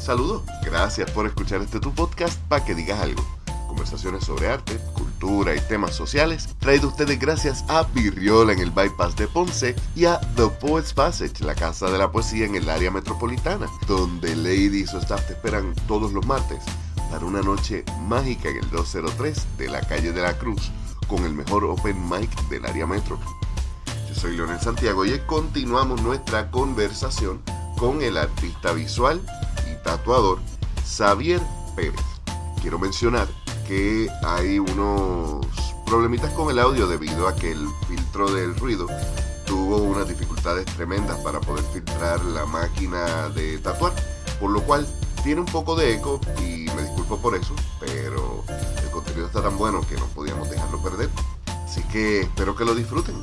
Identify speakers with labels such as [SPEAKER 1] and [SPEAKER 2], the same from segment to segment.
[SPEAKER 1] Saludos, gracias por escuchar este tu podcast para que digas algo. Conversaciones sobre arte, cultura y temas sociales, traído ustedes gracias a Virriola en el Bypass de Ponce y a The Poets Passage, la casa de la poesía en el área metropolitana, donde Lady y su staff te esperan todos los martes para una noche mágica en el 203 de la calle de la Cruz con el mejor open mic del área metro. Yo soy Leonel Santiago y continuamos nuestra conversación con el artista visual tatuador Xavier Pérez. Quiero mencionar que hay unos problemitas con el audio debido a que el filtro del ruido tuvo unas dificultades tremendas para poder filtrar la máquina de tatuar, por lo cual tiene un poco de eco y me disculpo por eso, pero el contenido está tan bueno que no podíamos dejarlo perder. Así que espero que lo disfruten.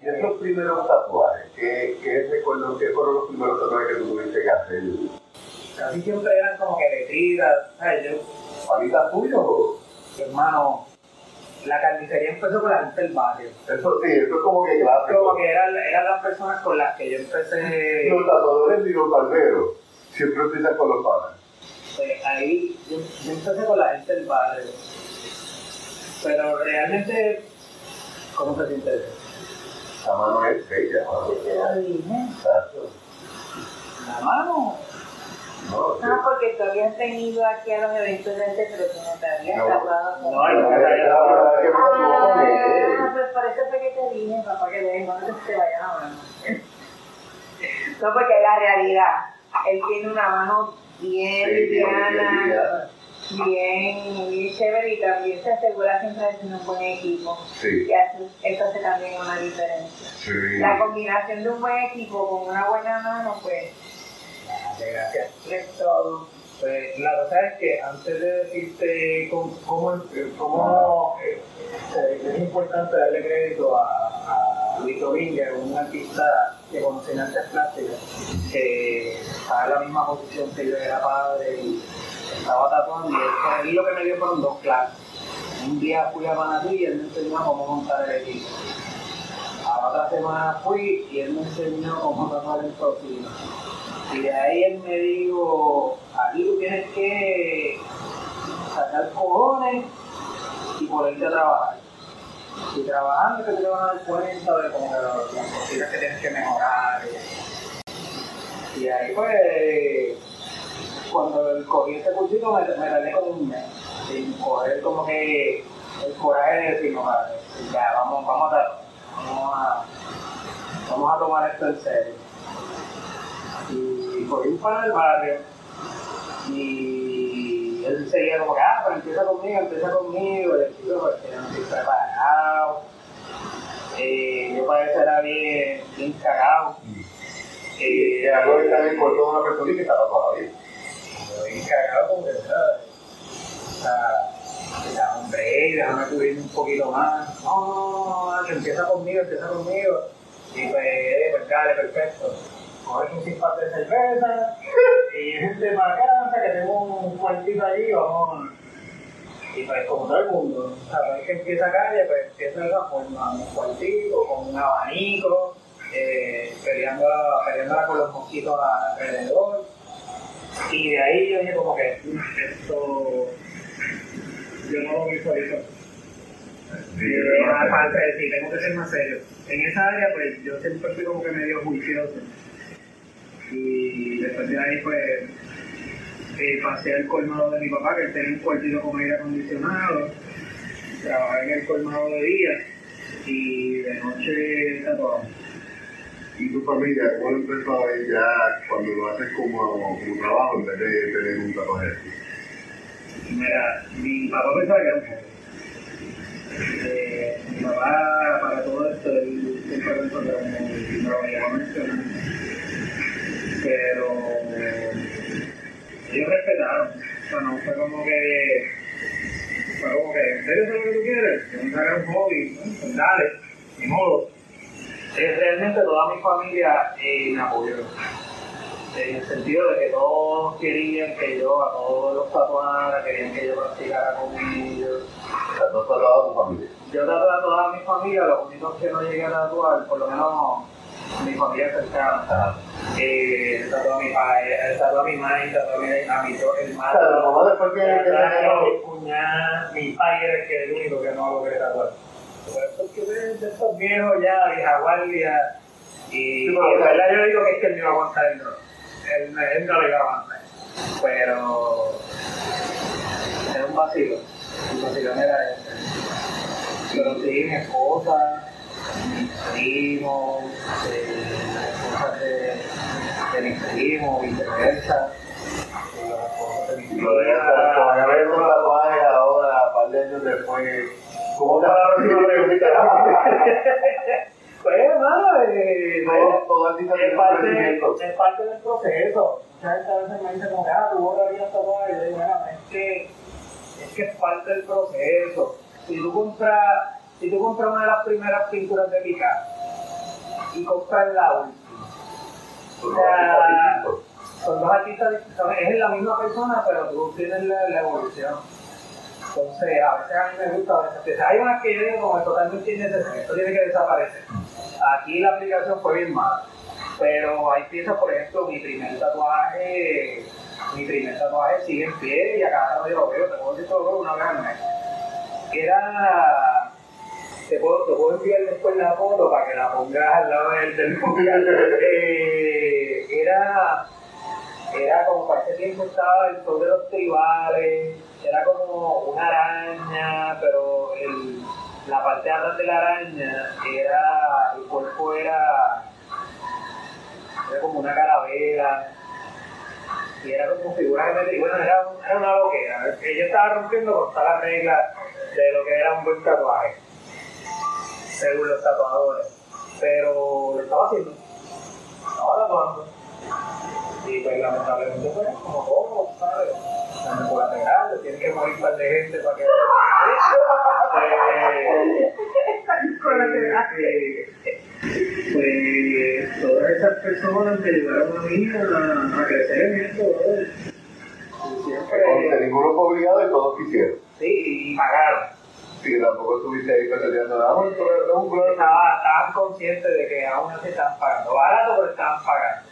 [SPEAKER 2] Y esos primeros tatuajes, ¿qué, qué recuerdo, qué fueron los primeros tatuajes que tú tuviste que hacer?
[SPEAKER 3] Casi siempre eran como que letritas, ¿sabes? Yo,
[SPEAKER 2] ¿Palitas tuyos o...?
[SPEAKER 3] hermano, la carnicería empezó con la gente del barrio.
[SPEAKER 2] Eso sí, eso es como que clásico.
[SPEAKER 3] Como que eran, eran las personas con las que yo empecé.
[SPEAKER 2] Los tatuadores y los barberos siempre empiezan con los panas.
[SPEAKER 3] Pues ahí yo, yo empecé con la gente del barrio. Pero realmente, ¿cómo se siente eso?
[SPEAKER 2] La mano es bella,
[SPEAKER 4] dije.
[SPEAKER 2] Exacto.
[SPEAKER 3] La mano.
[SPEAKER 2] No.
[SPEAKER 4] Ah, porque tú habías venido aquí a los eventos de antes, pero tú no te habías
[SPEAKER 2] No.
[SPEAKER 4] tatuado con
[SPEAKER 3] No,
[SPEAKER 2] La con él.
[SPEAKER 4] Ah, pues por eso fue que te dije, papá, que de no te vaya la mano. No, porque es la realidad. Él tiene una mano bien liviana. Bien, bien chévere y también se asegura siempre de tener un buen equipo.
[SPEAKER 2] Sí,
[SPEAKER 4] Y hace- eso hace también una diferencia.
[SPEAKER 2] sí.
[SPEAKER 4] La combinación de un buen equipo con una buena mano, pues,
[SPEAKER 3] Gracias.
[SPEAKER 4] es todo.
[SPEAKER 3] Pues la cosa es que antes de decirte cómo, cómo, cómo, eh, eh, es importante darle crédito a, a Luis Dominguez, un artista que conoce en artes plásticas, que estaba en la misma posición que yo era padre y estaba tatuando. Y él, él lo que me dio fueron dos clases. Un día fui a Manatí y él me enseñó cómo montar el equipo. A la otra semana fui y él me enseñó cómo tatuar el próximo. Y de ahí él me dijo, aquí tú tienes que sacar cojones y ponerte a trabajar. Y trabajando que te vas a dar cuenta de que las cositas que tienes que mejorar. Y ahí pues, cuando cogí este cursito me, me tardé como un mes. Sin coger como que el coraje de decir, no, ya, vamos, vamos a, vamos a, vamos a tomar esto en serio y por ir para el barrio y él seguía como que, ah, pero empieza conmigo, empieza conmigo, y el chico pues que no estoy preparado, eh, yo eso era bien, bien cagado,
[SPEAKER 2] Y
[SPEAKER 3] eh,
[SPEAKER 2] algo que también toda una persona que está todavía.
[SPEAKER 3] Bien cagado como que, ¿sabes? O sea, ya, hombre, déjame cubrirme un poquito más, no, no, no, no, empieza conmigo, empieza conmigo, y pues, pues dale, perfecto. Coges un simpate de cerveza y gente para casa, que tengo un cuartito allí, vamos. Y pues como todo el mundo, sabes que empieza calle, pues empieza de forma, un cuartito, con un abanico, eh, peleando, peleándola con los mosquitos alrededor. Y de ahí yo dije como que "Mm, esto yo no lo visualizo.
[SPEAKER 2] Sí,
[SPEAKER 3] Eh, aparte de sí, tengo que ser más serio. En esa área, pues yo siempre fui como que medio juicioso. Y después de ahí, pues eh, pasé al colmado de mi papá, que él tenía un cuartito con aire acondicionado. Trabajé en el colmado de día y de noche tatuaba.
[SPEAKER 2] ¿Y tu familia cómo empezó a ver ya cuando lo haces como, como trabajo en vez de tener un tatuaje?
[SPEAKER 3] Mira, mi papá pensaba que era un joven. Eh, mi papá, para todo esto, él siempre pensó que era un mencionar. Pero ellos respetaron. O sea, no fue como que. Fue como que, ¿en serio es lo que tú quieres? Yo me un hobby, ¿no? pues dale, ni modo. Eh, realmente toda mi familia eh, me apoyó en el sentido de que todos querían que yo a todos los tatuara, querían que yo practicara con ellos.
[SPEAKER 2] O sea, tú has tatuado a tu familia.
[SPEAKER 3] Yo tatué a toda mi familia, los únicos que no llegué a tatuar, por lo menos mi familia cercana. Eh, tatuó a mi padre, tatuó a mi madre, tatuó a mi, a mi hermano.
[SPEAKER 2] Claro, la mamá después que,
[SPEAKER 3] mi cuñada, mi padre era el único que no logré tatuar. Porque de de estos viejos ya, vieja guardia, y,
[SPEAKER 2] Sí,
[SPEAKER 3] y en verdad yo digo que es que él no iba a aguantar el dolor. Él, él no lo iba a aguantar. Pero era un vacilo. El vacilón era ese. Pero sí, mi esposa, mis primos, eh, las esposas de, de mis primos, viceversa. las esposas de mis
[SPEAKER 2] Lo ¿Cómo te va la próxima pregunta?
[SPEAKER 3] Pues, hermano, eh,
[SPEAKER 2] Todo, todo
[SPEAKER 3] es parte, es parte del proceso. Mucha gente a veces me dice como ah, tú borrarías tatuaje. Y yo digo, "Mira, es que, es que es parte del proceso. Si tú compras, si tú compras una de las primeras pinturas de Picasso y compras la última, o sea, son dos artistas distintos, es la misma persona, pero tú tienes la, la evolución. Entonces, a veces a mí me gusta, a veces hay unas que yo como totalmente innecesarias, esto tiene que desaparecer. Aquí la aplicación fue bien mala, pero hay piezas, por ejemplo, mi primer tatuaje, mi primer tatuaje sigue en pie y a cada yo lo veo, te puedo decir veo una vez al mes. Era, te puedo, te puedo enviar después la foto para que la pongas al lado del, del. Eh, era era como para ese tiempo estaba el show de los tribales, era como una araña, pero el, la parte de atrás de la araña era, el cuerpo era, era como una calavera, y era como figuras geométricas, y bueno, era, era una loquera, ella estaba rompiendo con todas las reglas de lo que era un buen tatuaje, según los tatuadores, pero lo estaba haciendo, estaba tatuando. Y pues lamentablemente pues como todo, ¿sabes? También colateral, tiene que morir un par de gente para que... Eh, eh, pues todas esas personas me ayudaron a mí a, a crecer en esto,
[SPEAKER 2] Porque
[SPEAKER 3] Siempre,
[SPEAKER 2] ninguno fue obligado y todos quisieron.
[SPEAKER 3] sí, y pagaron.
[SPEAKER 2] Sí, tampoco estuviste ahí peleando nada pero un brother.
[SPEAKER 3] Estaba, estaban conscientes de que aún así estaban pagando. Barato, pero estaban pagando.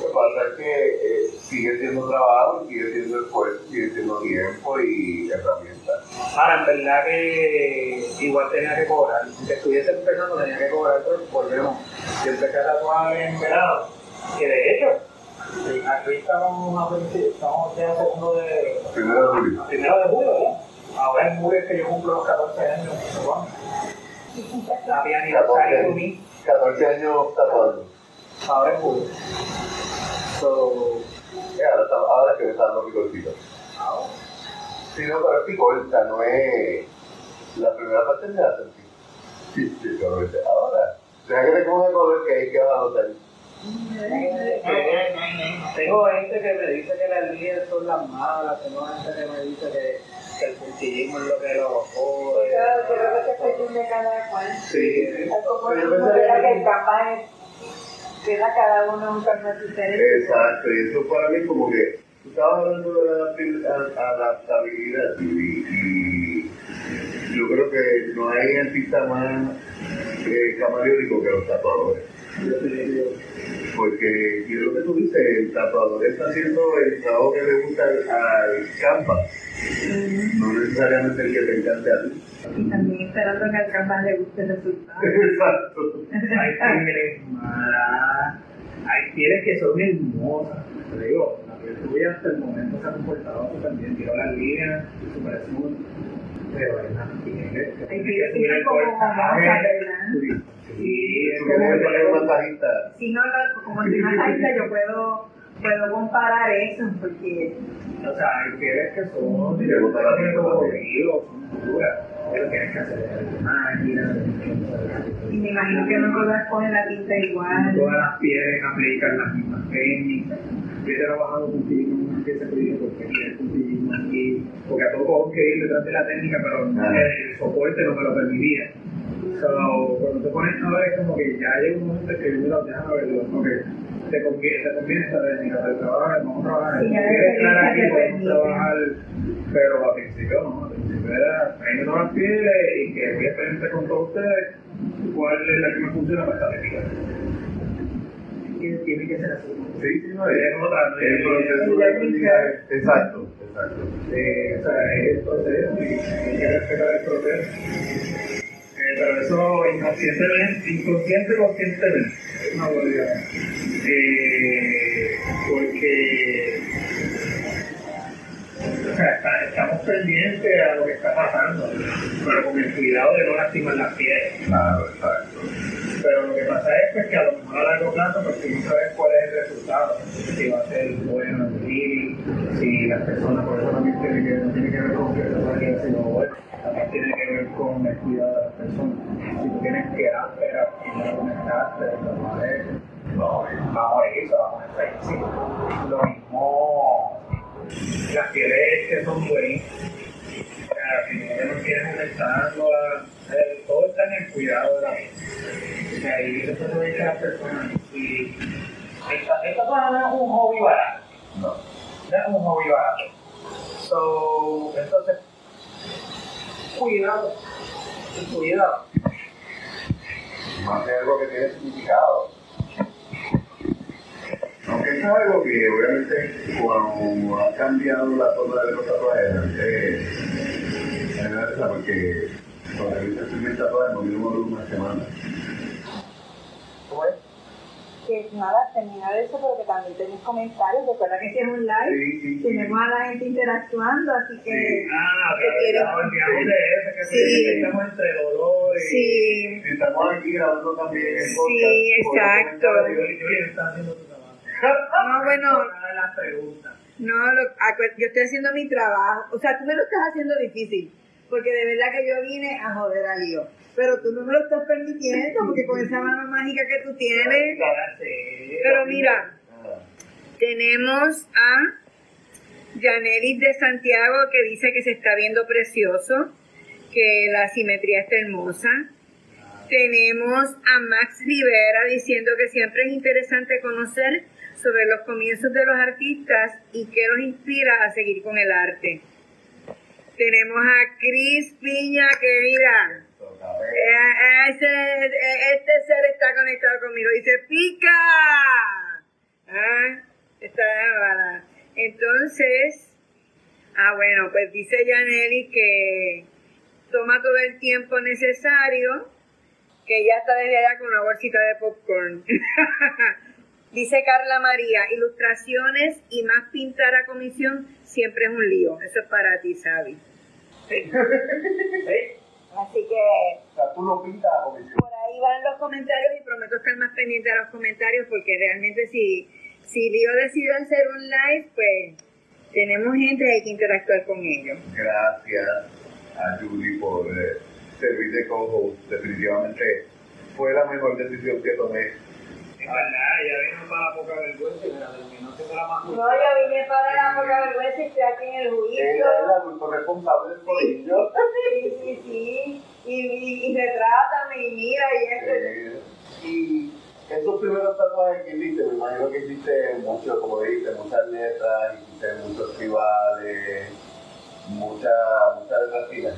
[SPEAKER 2] Lo que pasa es que eh, sigue siendo trabajo, sigue siendo esfuerzo, sigue siendo tiempo y herramientas.
[SPEAKER 3] Ahora, en verdad que igual tenía que cobrar. Si estuviese empezando, tenía que cobrar, pero volvemos. Yo empecé a tatuar en verano. Que de hecho, sí, aquí estamos estamos ya segundo de.
[SPEAKER 2] Primero de julio.
[SPEAKER 3] primero de julio, ¿eh? Ahora en julio es que yo cumplo los 14 años. ¿no? La pianita
[SPEAKER 2] 14
[SPEAKER 3] sale to
[SPEAKER 2] años.
[SPEAKER 3] me.
[SPEAKER 2] 14 años tatuando.
[SPEAKER 3] Ahora en julio. So,
[SPEAKER 2] ahora, está- ahora es que me está dando picorcito.
[SPEAKER 3] ahora.
[SPEAKER 2] Sí, no, pero es picorta, no es. La primera parte me la sentí. Sí, sí, pero es- ahora. Deja que te coja color que hay que vas a notar.
[SPEAKER 3] Tengo gente que me dice que las líneas son las malas, tengo gente que me dice que, que el puntillismo es lo que lo jode.
[SPEAKER 4] Yo creo que es cuestión de cada cual.
[SPEAKER 3] Sí,
[SPEAKER 4] Es como
[SPEAKER 2] Pero yo pensaría que
[SPEAKER 4] el capaz es cada uno un diferente.
[SPEAKER 2] Exacto, y eso para mí como que tú estabas hablando de la adaptabilidad y, y yo creo que no hay artista más eh, camaleónico que los tatuadores. Porque y es lo que tú dices, el tatuador está haciendo el trabajo que le gusta al, canvas, no necesariamente el que te encante a ti.
[SPEAKER 4] Y también esperando que al capaz le guste el resultado.
[SPEAKER 2] Exacto.
[SPEAKER 3] hay pieles malas, hay pieles que son hermosas. Te digo, la piel tuya hasta el momento se ha comportado súper bien, tiró las líneas, súper smooth. Pero que
[SPEAKER 4] Hay que
[SPEAKER 3] el
[SPEAKER 4] como
[SPEAKER 3] cortaje.
[SPEAKER 4] mozas, ¿verdad?
[SPEAKER 3] Sí, es.
[SPEAKER 4] Si no, como soy masajista, yo puedo, puedo comparar eso, porque
[SPEAKER 3] O sea, hay pieles que son directamente ríos, son duras. Pero tienes que hacer máquina,
[SPEAKER 4] y me imagino que no todas cogen la tinta igual.
[SPEAKER 3] Todas las pieles aplican las mismas técnicas. Yo he trabajado en una pieza que digo, porque aquí hay puntillismo aquí, porque a todo tengo que ir detrás de la técnica, pero el soporte no me lo permitía. So, cuando te pones a ver, es como que ya llega un momento en que mira, déjame verlo, ok, te conviene, te conviene esta técnica, te trabajar, vamos a trabajar,
[SPEAKER 4] ya la
[SPEAKER 3] quieres estar aquí,
[SPEAKER 4] permite.
[SPEAKER 3] trabajar, pero al principio no, al principio era trayendo las pieles y que voy a experimentar con todos ustedes cuál es la que me funciona para esta técnica. tiene que ser así.
[SPEAKER 2] Sí, sí, no, es,
[SPEAKER 3] Es otra, no
[SPEAKER 2] el
[SPEAKER 3] es-
[SPEAKER 2] proceso
[SPEAKER 3] es
[SPEAKER 2] de aprendizaje. Exacto, exacto.
[SPEAKER 3] Eh, o sea, es el proceso y hay que respetar el proceso. Eh, pero eso inconscientemente, inconsciente conscientemente, es una realidad. Eh, porque o sea, estamos pendientes a lo que está pasando, pero con el cuidado de no lastimar la piel.
[SPEAKER 2] Claro, exacto.
[SPEAKER 3] Pero lo que pasa es pues, que a lo mejor a largo plazo, pues tú no sabes cuál es el resultado. Si va a ser bueno el healing, si las personas, por eso también tiene que, no tiene que ver con que se vaya sino bueno, también tiene que ver con el cuidado de las personas. Si tú tienes que áspera y no conectaste, a ver, vamos a eso, estar sí. Lo mismo, las pieles que son buenas, no nos aumentando, eh, todo está en el cuidado de la sea, y eso se ve que las personas. Y esta, esta no es un hobby barato.
[SPEAKER 2] No.
[SPEAKER 3] No es un hobby barato. So, entonces, cuidado. Cuidado.
[SPEAKER 2] Más que algo que tiene significado. Aunque es algo que obviamente cuando ha cambiado la forma de los tatuajes, porque hice el primer tatuaje me vino una semana.
[SPEAKER 3] ¿Cómo es?
[SPEAKER 4] Que nada, terminar eso, pero que también tenéis comentarios. Recuerda que este es un live.
[SPEAKER 2] Sí, sí, sí.
[SPEAKER 4] Tenemos a la gente interactuando, así que.
[SPEAKER 3] Ah, de eso, que
[SPEAKER 4] Sí.
[SPEAKER 3] estamos entre dolor y.
[SPEAKER 4] Sí,
[SPEAKER 2] estamos aquí grabando también el podcast.
[SPEAKER 4] Sí, exacto.
[SPEAKER 3] está haciendo tu trabajo.
[SPEAKER 4] no, bueno.
[SPEAKER 3] Las preguntas.
[SPEAKER 4] No, lo- yo estoy haciendo mi trabajo. O sea, tú me lo estás haciendo difícil. Porque de verdad que yo vine a joder a Lío. Pero tú no me lo estás permitiendo, porque con esa mano mágica que tú tienes. Pero mira, tenemos a Yanelis de Santiago que dice que se está viendo precioso, que la simetría está hermosa. Tenemos a Max Rivera diciendo que siempre es interesante conocer sobre los comienzos de los artistas y qué los inspira a seguir con el arte. Tenemos a Cris Piña que mira, ese- este ser está conectado conmigo. Dice, pica. Ah, está bárbara. Entonces, ah, bueno, pues dice Yaneli que toma todo el tiempo necesario, que ya está desde allá con una bolsita de popcorn. dice Carla María, ilustraciones y más pintar a comisión siempre es un lío. Eso es para ti, Así que
[SPEAKER 2] O sea, tú lo pintas a comisión.
[SPEAKER 4] por ahí van los comentarios y prometo estar más pendiente a los comentarios porque realmente si, si Lío decide hacer un live, pues tenemos gente y hay que interactuar con ellos.
[SPEAKER 2] Gracias a Julie por eh, servir de co-host. Definitivamente fue la mejor decisión que tomé.
[SPEAKER 3] Verdad, ella vino para la poca vergüenza y mira, terminó siendo la más
[SPEAKER 4] No, yo vine para la poca vergüenza y estoy aquí en el juicio.
[SPEAKER 2] Ella es el adulto responsable del colegio.
[SPEAKER 4] Sí, sí, sí. Y, y, y retrátame y mira y esto.
[SPEAKER 2] Eh, y esos primeros tatuajes que hiciste, me imagino que hiciste mucho, como dijiste, muchas letras, hiciste muchos tribales, muchas muchas letras finas.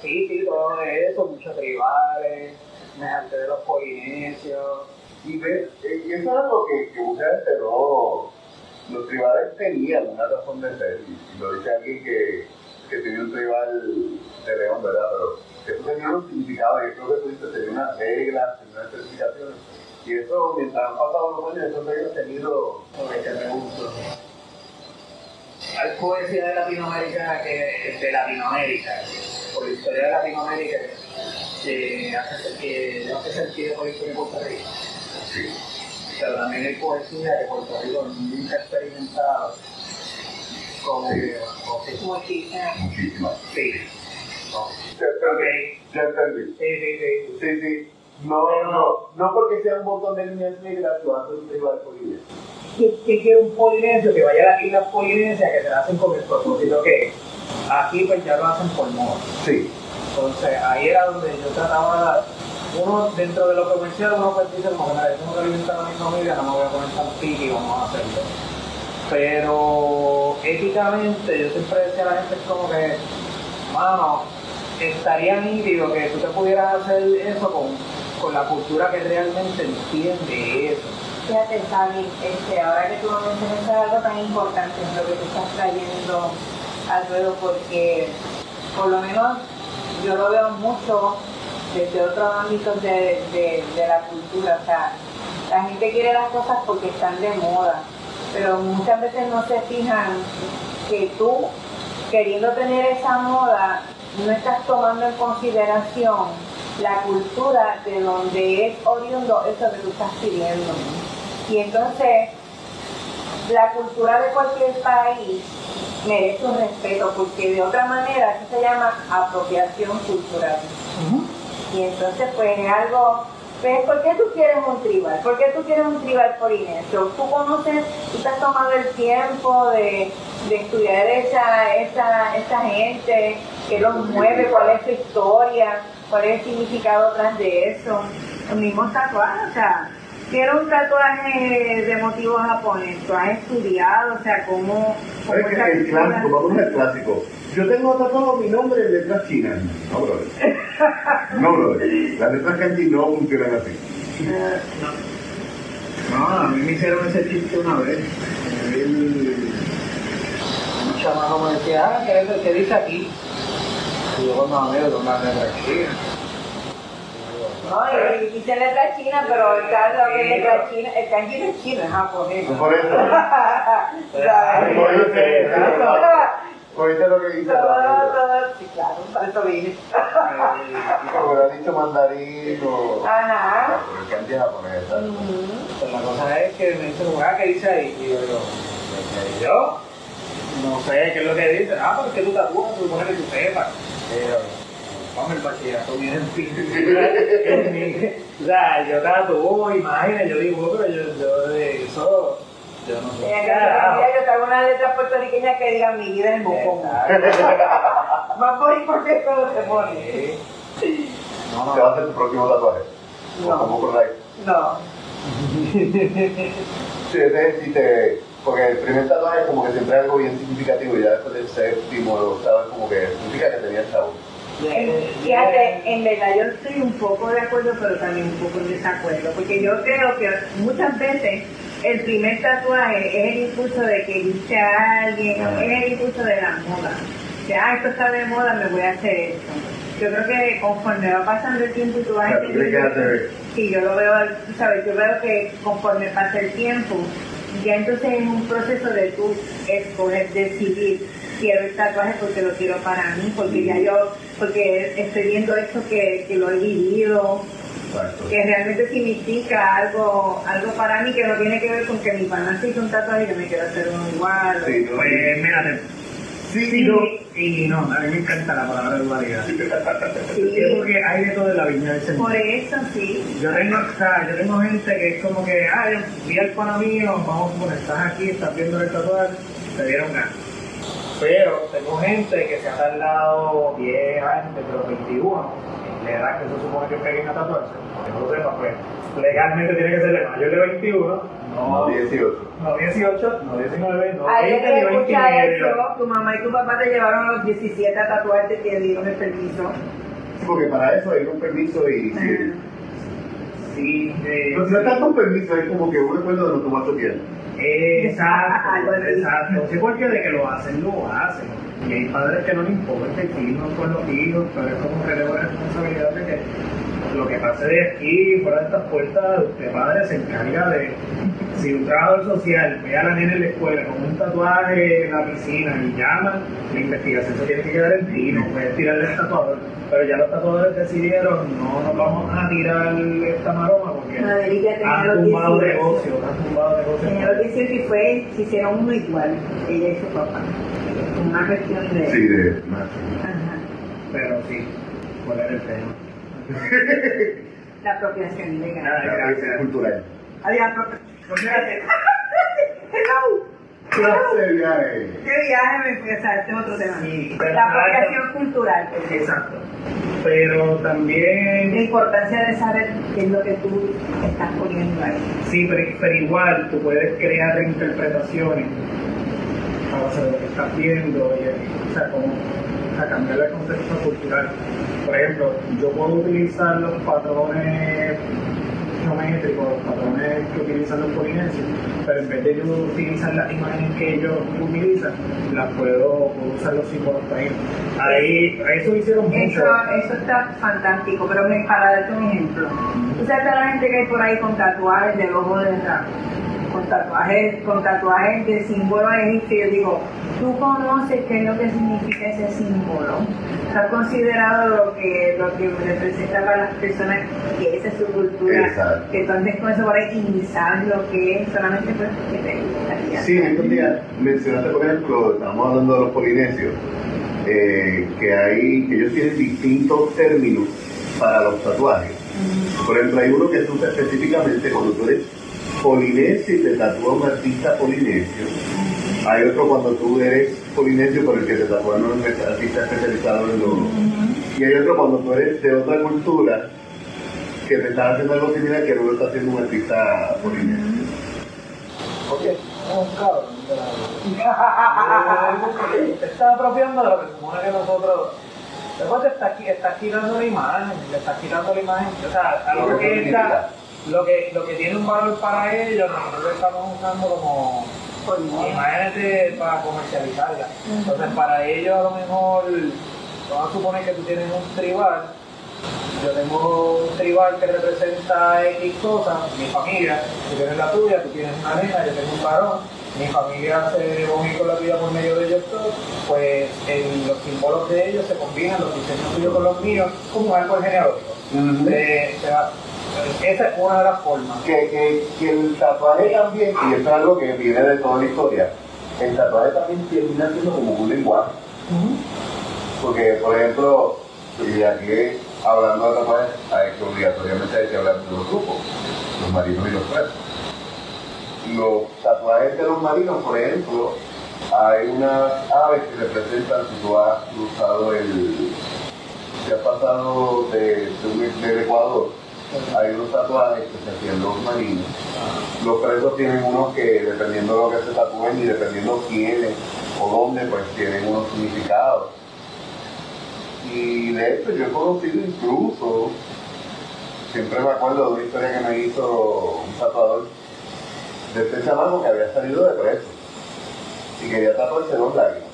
[SPEAKER 3] Sí, sí, todo eso, muchos tribales, me de los polinesios.
[SPEAKER 2] Y ves, eh, y eso es algo que, que mucha gente no. Los tribales tenían una razón de ser, y, lo dice alguien que, que tenía un tribal de león, ¿verdad? Pero eso tenía un significado, y creo que tú dices, tenía unas reglas, tenía unas certificaciones. Y eso, mientras han pasado los años, eso se ha tenido.
[SPEAKER 3] Hay poesía de Latinoamérica que de Latinoamérica, por la historia de Latinoamérica, que hace, que hace sentido por la historia de Puerto Rico.
[SPEAKER 2] Sí.
[SPEAKER 3] Pero también hay poesía que Puerto Rico nunca experimentado. Como
[SPEAKER 2] Sí.
[SPEAKER 3] que,
[SPEAKER 4] Muchísimas.
[SPEAKER 2] Muchísimas.
[SPEAKER 3] sí.
[SPEAKER 2] Ya entendí. Ya entendí.
[SPEAKER 3] Sí, sí, sí.
[SPEAKER 2] Sí, sí. No, no, no porque sea un montón de líneas negras, tú haces un tribal polinesio.
[SPEAKER 3] ¿Qué, qué quiere un polinesio? Que vaya a las islas polinesias que se la hacen con el propósito que aquí pues ya lo hacen por moda.
[SPEAKER 2] Sí.
[SPEAKER 3] Entonces ahí era donde yo trataba, uno dentro de lo comercial, uno pues dice como que "Mira, yo tengo que alimentar a mi familia, no me voy a poner tan piqui, vamos a hacerlo. Pero éticamente yo siempre decía a la gente como que, mano, estaría nítido que tú te pudieras hacer eso con, con la cultura que realmente entiende eso.
[SPEAKER 4] fíjate, Fabi, este, ahora que tú me mencionas algo tan importante, lo que tú estás trayendo al ruedo, porque por lo menos yo lo veo mucho desde otros ámbitos de, de, la cultura. O sea, la gente quiere las cosas porque están de moda, pero muchas veces no se fijan que tú, queriendo tener esa moda, no estás tomando en consideración la cultura de donde es oriundo eso que tú estás pidiendo. Y entonces, la cultura de cualquier país merece un respeto, porque de otra manera eso se llama apropiación cultural. Y entonces, pues es algo pues, ¿Por qué tú quieres un tribal? ¿Por qué tú quieres un tribal por Inesio? Tú conoces, tú estás tomando el tiempo de, de estudiar esa, esa, esa gente, qué los mueve, cuál es su historia, cuál es el significado tras de eso. Los mismos tatuajes, o sea, quiero un tatuaje de motivo japonés, tú has estudiado, o sea, cómo... cómo
[SPEAKER 2] Es que el
[SPEAKER 4] cultura-
[SPEAKER 2] clásico, vamos al clásico. Yo tengo tatuado mi nombre en letras chinas. No, brother. No, brother. Las letras kanji no funcionan así.
[SPEAKER 3] No, a mí me hicieron ese chiste una vez. El, un chamaco me decía, ah, ¿qué, es- qué dice aquí? Y yo cuando me veo, una letra china.
[SPEAKER 4] No, y, dice letra china, pero el kanji es letra china, el kanji no es chino, es japonés.
[SPEAKER 2] Por eso.
[SPEAKER 4] ¿Sabes?
[SPEAKER 2] Por eso. Por eso es lo que dice.
[SPEAKER 4] Todo,
[SPEAKER 2] todo.
[SPEAKER 4] todo, sí, claro, para eso vine.
[SPEAKER 2] Como le ha dicho mandarín o.
[SPEAKER 4] Ajá.
[SPEAKER 2] Pero el kanji es japonés.
[SPEAKER 3] Pues la cosa es que me dice, ah, ¿qué dice ahí? Y yo digo, "¿Qué yo? No sé qué es lo que dice. Ah, pero es que tú tatúas, tú pones que tú sepas. Vamos el bachillerato bien en fin. O sea, yo tatúo imágenes, yo digo, pero yo, yo de eso, yo no sé.
[SPEAKER 4] Yo tengo una letra puertorriqueña que diga mi vida en bocón. Va por ahí porque todo se pone.
[SPEAKER 3] Sí. No,
[SPEAKER 2] ¿Te va a
[SPEAKER 3] no.
[SPEAKER 2] hacer tu próximo tatuaje?
[SPEAKER 4] No.
[SPEAKER 2] Como por ahí.
[SPEAKER 4] No.
[SPEAKER 2] Sí, ese es chiste. Porque el primer tatuaje es como que siempre es algo bien significativo y ya después del séptimo, el octavo, es como que significa que tenía el sabor.
[SPEAKER 4] En- Fíjate, en verdad yo estoy un poco de acuerdo, pero también un poco en desacuerdo, porque yo creo que muchas veces el primer tatuaje es el impulso de que viste a alguien, es el impulso de la moda. Ah, esto está de moda, me voy a hacer esto. Yo creo que conforme va pasando el tiempo y tú vas
[SPEAKER 2] O sea, ¿tú crees que hace-
[SPEAKER 4] Sí, yo lo veo, sabes, yo veo que conforme pasa el tiempo, ya entonces es un proceso de tú escoger, decidir, quiero el tatuaje porque lo quiero para mí, porque ya yo, porque estoy viendo esto que, que lo he vivido,
[SPEAKER 2] Exacto.
[SPEAKER 4] que realmente significa algo, algo para mí que no tiene que ver con que mi pana se hizo un tatuaje y yo me quiero hacer uno igual.
[SPEAKER 2] Sí,
[SPEAKER 3] Pues mírate, sí,
[SPEAKER 4] Sí.
[SPEAKER 3] y no, y no, a mí me encanta la palabra dualidad.
[SPEAKER 4] Sí,
[SPEAKER 3] Es porque hay de todo en la viña del Señor.
[SPEAKER 4] por eso sí.
[SPEAKER 3] Yo tengo, o sea, yo tengo gente que es como que, ah, yo vi al pana mío, vamos suponer, estás aquí, estás viendo el tatuaje, te dieron ganas. Pero tengo gente que se ha tardado 10 años desde los 21, en la edad que se supone que peguen a tatuarse, que no lo sepa, pues legalmente tiene que ser de mayor de 21,
[SPEAKER 2] No,
[SPEAKER 3] no,
[SPEAKER 2] 18.
[SPEAKER 3] no 18, no 19, no
[SPEAKER 4] Ayer
[SPEAKER 3] 20 ni
[SPEAKER 4] que
[SPEAKER 3] 20
[SPEAKER 4] escucha
[SPEAKER 3] ni
[SPEAKER 4] eso, tu mamá y tu papá te llevaron a los 17 a tatuarte y te dieron el permiso.
[SPEAKER 2] Sí, porque para eso hay un permiso y. Sí.
[SPEAKER 3] Sí, eh,
[SPEAKER 2] Pero si no es tanto un permiso, es como que un recuerdo de lo que tu piel.
[SPEAKER 3] Exacto, exacto. Sí, porque de que lo hacen, lo hacen. Y hay padres que no les importa y firman con los hijos, pero es como que tengo la responsabilidad de que lo que pase de aquí, fuera de estas puertas, usted padre se encarga de, si un trabajador social ve a la nena en la escuela con un tatuaje en la piscina y llama, la investigación se tiene que quedar en ti, no puedes tirarle el tatuador. Pero ya los tatuadores decidieron, no nos vamos a tirar esta maroma porque han tumbado
[SPEAKER 4] 18.
[SPEAKER 3] negocio, han tumbado negocio.
[SPEAKER 4] Tenía los 18 y fue, se hicieron uno igual, ella y su papá. Una cuestión de...
[SPEAKER 2] Sí, de.
[SPEAKER 4] Ajá.
[SPEAKER 3] Pero sí, ¿cuál era el tema?
[SPEAKER 4] La apropiación ilegal.
[SPEAKER 2] La es cultural.
[SPEAKER 4] La apropiación.
[SPEAKER 3] Pues fíjate,
[SPEAKER 4] Hello.
[SPEAKER 2] Clase de viaje.
[SPEAKER 4] ¿Qué viaje me fui a hacer? Este es otro tema.
[SPEAKER 3] Sí, pero-
[SPEAKER 4] la apropiación cultural. pues.
[SPEAKER 3] exacto. Pero
[SPEAKER 4] La
[SPEAKER 3] también,
[SPEAKER 4] importancia de saber qué es lo que tú estás poniendo ahí.
[SPEAKER 3] sí, pero, pero igual tú puedes crear interpretaciones a base de lo que estás viendo, y, o sea, como o sea, cambiar el concepto cultural. Por ejemplo, yo puedo utilizar los patrones geométricos, patrones que utilizan los polinesios, pero en vez de yo utilizar las imágenes que ellos utilizan, las puedo, puedo usar los símbolos taínos. Ahí, eso hicieron mucho.
[SPEAKER 4] Eso, eso está fantástico, pero me, para darte un ejemplo, tú sabes la gente que hay por ahí con tatuajes del ojo de con tatuajes, con tatuajes de símbolo egipcio, yo digo, tú conoces qué es lo que significa ese símbolo. ¿Tú has considerado lo que, lo que representa para las personas que esa es su cultura?
[SPEAKER 2] Exacto.
[SPEAKER 4] Que andes con eso por ahí y sabes lo que es, solamente pues que te gustaría.
[SPEAKER 2] Sí, estos días mencionaste, por ejemplo, estamos hablando de los polinesios, eh, que hay, que ellos tienen distintos términos para los tatuajes. Por ejemplo, hay uno que se usa específicamente cuando tú eres polinesio y te tatúa un artista polinesio. Hay otro cuando tú eres polinesio por el que te tatúa un artista especializado en lo... Y hay otro cuando tú eres de otra cultura que te está haciendo algo similar que no lo está haciendo un artista polinesio.
[SPEAKER 3] Oye, es un cabrón. Te estás apropiando de lo que se supone que nosotros. Después te estás, estás quitando la imagen, le estás quitando la imagen. O sea, a lo que está, lo que, lo que tiene un valor para ellos, nosotros lo estamos usando como imágenes para comercializarlas. Entonces, para ellos, a lo mejor, vamos a suponer que tú tienes un tribal yo tengo un tribal que representa X cosas, mi familia, tú tienes la tuya, tú tienes una nena, yo tengo un varón, mi familia se une con la tuya por medio de ellos todos, pues el- los símbolos de ellos se combinan, los diseños tuyos con los míos, como algo genealógico. Se- se va- esa es una de las formas.
[SPEAKER 2] que, que, que el tatuaje también, y esto es algo que viene de toda la historia, el tatuaje también termina siendo como un lenguaje. Porque, por ejemplo, y aquí hablando de tatuajes, hay que obligatoriamente hay que hablar de los grupos, los marinos y los presos. Los tatuajes de los marinos, por ejemplo, hay unas aves que representan, si tú has cruzado el, si has pasado de, de del Ecuador, hay unos tatuajes que se hacían los marinos. Los presos tienen unos que, dependiendo de lo que se tatúen y dependiendo quiénes o dónde, pues tienen unos significados. Y de hecho yo he conocido incluso, siempre me acuerdo de una historia que me hizo un tatuador de este chamaco que había salido de preso y quería tatuarse dos lágrimas.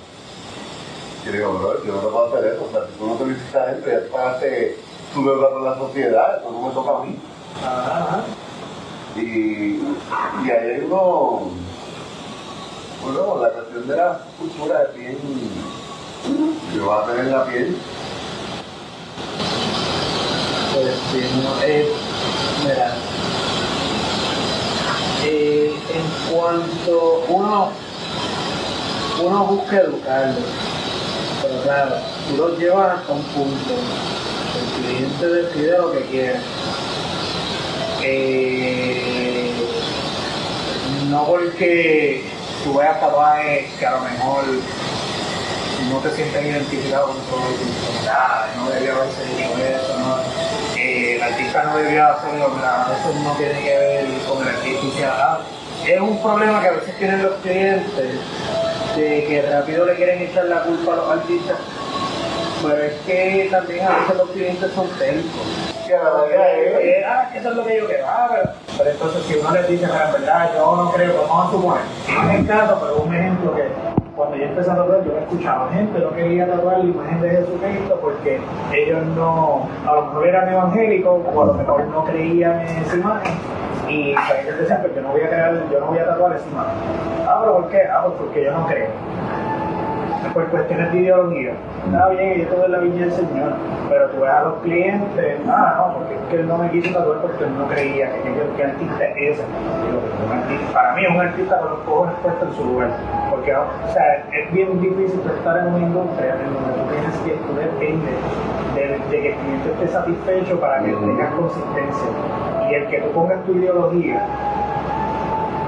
[SPEAKER 2] Y le digo, bro, yo no te puedo hacer eso, o sea, tú no te lo hiciste adentro, ya te pagaste tu deuda con la sociedad, eso no me toca a mí.
[SPEAKER 3] Ajá.
[SPEAKER 2] Y, y ahí hay uno, bueno, la cuestión de la cultura es bien, que va a tener la piel,
[SPEAKER 3] Pues sí, no, eh, mira, eh, en cuanto uno, uno busca educarlo, pero claro, tú lo llevas hasta un punto, cliente decide lo que quiere. Eh, no porque tú veas tatuajes que a lo mejor no te sientes identificado con tu personalidad, no debía haberse dicho eso, no, eh, el artista no debía hacerlo, eso no tiene que ver con el artista ah, es un problema que a veces tienen los clientes de que rápido le quieren echar la culpa a los artistas, pero es que también a veces los clientes son tercos.
[SPEAKER 2] que la realidad es,
[SPEAKER 3] ah, eso es lo que yo quiero. Ah, pero, pero entonces si uno les dice, pero en verdad yo no creo, vamos a suponer, no es el caso, pero un ejemplo que cuando yo empecé a tatuar, yo escuchaba gente no quería tatuar la imagen de Jesucristo porque ellos no, a lo mejor eran evangélicos o a lo mejor no creían en esa imagen. Y ellos decían, pues yo no voy a crear, yo no voy a tatuar esa imagen. Ah, pero ¿por qué? Ah, pues porque yo no creo por cuestiones de ideología. Está bien, yo todo en la viña del Señor, pero tú ves a los clientes, ah, no, porque es que él no me quiso tatuar porque él no creía que, que, que artista es ese. Para mí es un artista con los cojones puestos en su lugar, porque o sea, es bien difícil estar en una industria en donde tú tienes que, tú dependes de, de que el cliente esté satisfecho para que tengas consistencia. Y el que tú pongas tu ideología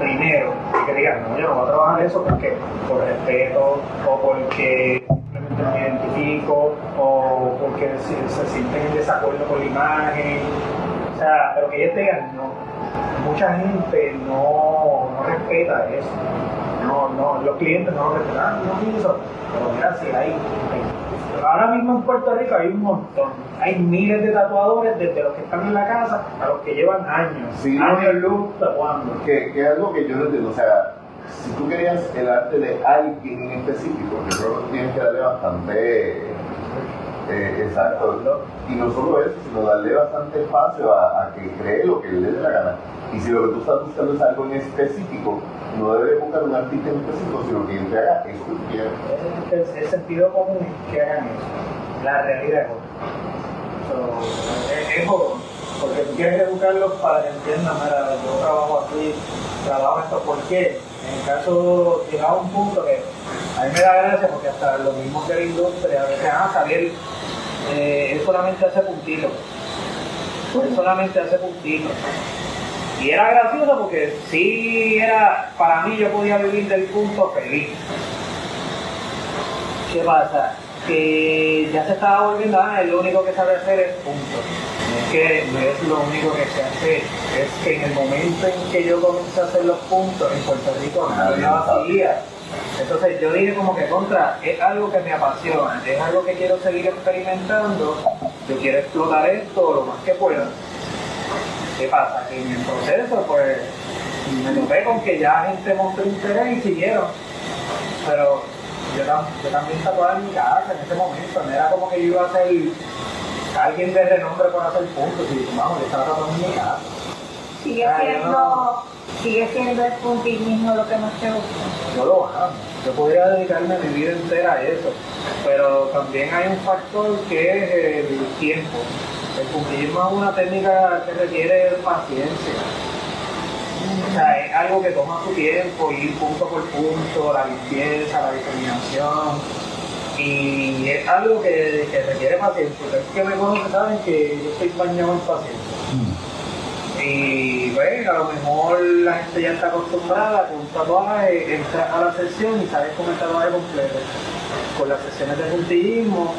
[SPEAKER 3] primero y que digan, no, yo no voy a trabajar eso porque por respeto o porque simplemente no me identifico o porque se, sienten en desacuerdo con la imagen. O sea, pero que ellos digan, no. Mucha gente no, no respeta eso. No, no, los clientes no lo respetan, "Ah, no quiso. Pero mira, si Ahora mismo en Puerto Rico hay un montón. Hay miles de tatuadores, desde los que están en la casa a los que llevan años.
[SPEAKER 2] Sí,
[SPEAKER 3] años luz tatuando.
[SPEAKER 2] Que, que es algo que yo no entiendo. O sea, si tú querías el arte de alguien en específico, yo creo que tienes que darle bastante. Eh, exacto. Y no solo eso, sino darle bastante espacio a, que cree lo que le dé la gana. Y si lo que tú estás buscando es algo en específico, no debes buscar un artista en específico, sino que te haga eso que quieras.
[SPEAKER 3] Es el, el sentido común que hagan eso. La realidad es. So, es, es jodón, porque tú quieres educarlos para que entiendan, mira, yo trabajo aquí, trabajo esto, ¿por qué? En el caso, llegaba un punto que a mí me da gracia porque hasta los mismos de la industria a veces, ah, Javier, eh, él solamente hace puntitos. Él solamente hace puntitos. Y era gracioso porque sí era, para mí yo podía vivir del punto feliz. ¿Qué pasa? Que ya se estaba volviendo, ah, lo único que sabe hacer es punto. Es que no es lo único que se hace, es que en el momento en que yo comencé a hacer los puntos en Puerto Rico nadie lo hacía. Entonces yo dije como que contra, es algo que me apasiona, es algo que quiero seguir experimentando, yo quiero explotar esto lo más que pueda. ¿Qué pasa? Que en el proceso pues me topé con que ya gente mostró interés y siguieron. Pero yo, tam- yo también tatuaba en mi casa en ese momento, no era como que yo iba a ser alguien de renombre por hacer puntos, y vamos, yo estaba tatuando en mi casa.
[SPEAKER 4] Sigue
[SPEAKER 3] Ah,
[SPEAKER 4] siendo,
[SPEAKER 3] no-
[SPEAKER 4] sigue siendo el puntillismo lo que más te gusta.
[SPEAKER 3] yo lo amo. Yo podría dedicarme mi vida entera a eso, pero también hay un factor que es el tiempo. El puntillismo es una técnica que requiere paciencia. O sea, es algo que toma su tiempo, ir punto por punto, la limpieza, la diseminación. Y es algo que, que requiere paciencia. Ustedes que me conocen saben que yo estoy bañado en paciencia. Y pues, a lo mejor la gente ya está acostumbrada con un tatuaje, entras a la sesión y sales con el tatuaje completo. Con las sesiones de puntillismo,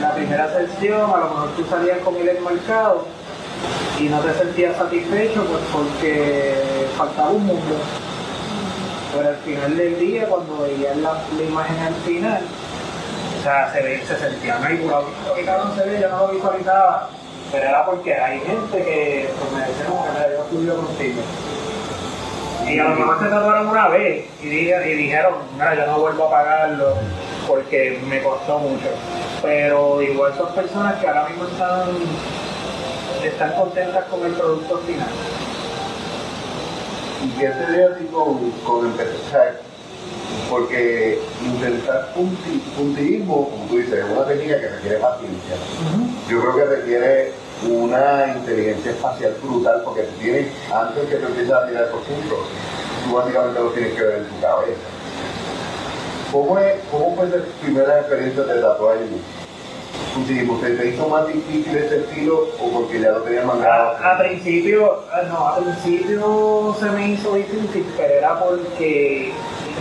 [SPEAKER 3] la primera sesión a lo mejor tú salías con el enmarcado y no te sentías satisfecho pues porque faltaba un mundo. Pero al final del día, cuando veías la, la imagen al final, o sea, se, se que cabrón se ve, yo no lo visualizaba. Pero era porque hay gente que pues, me decía como que yo estudio contigo. Y a lo mejor se tatuaron una vez y, di- y dijeron, mira, yo no vuelvo a pagarlo porque me costó mucho. Pero igual son personas que ahora mismo están, están contentas con el producto final.
[SPEAKER 2] ¿Y qué te dio a ti con, con empezar? Porque intentar punti, puntillismo, como tú dices, es una técnica que requiere paciencia. Yo creo que requiere una inteligencia espacial brutal porque tú tienes, antes que tú empieces a tirar por puntos, tú básicamente lo tienes que ver en tu cabeza. ¿Cómo, es, cómo fue esa primera experiencia de tatuaje? Puntillismo, ¿te, te hizo más difícil este estilo o porque ya lo tenías mandado?
[SPEAKER 3] A, a principio, ah, no, a principio se me hizo difícil, pero era porque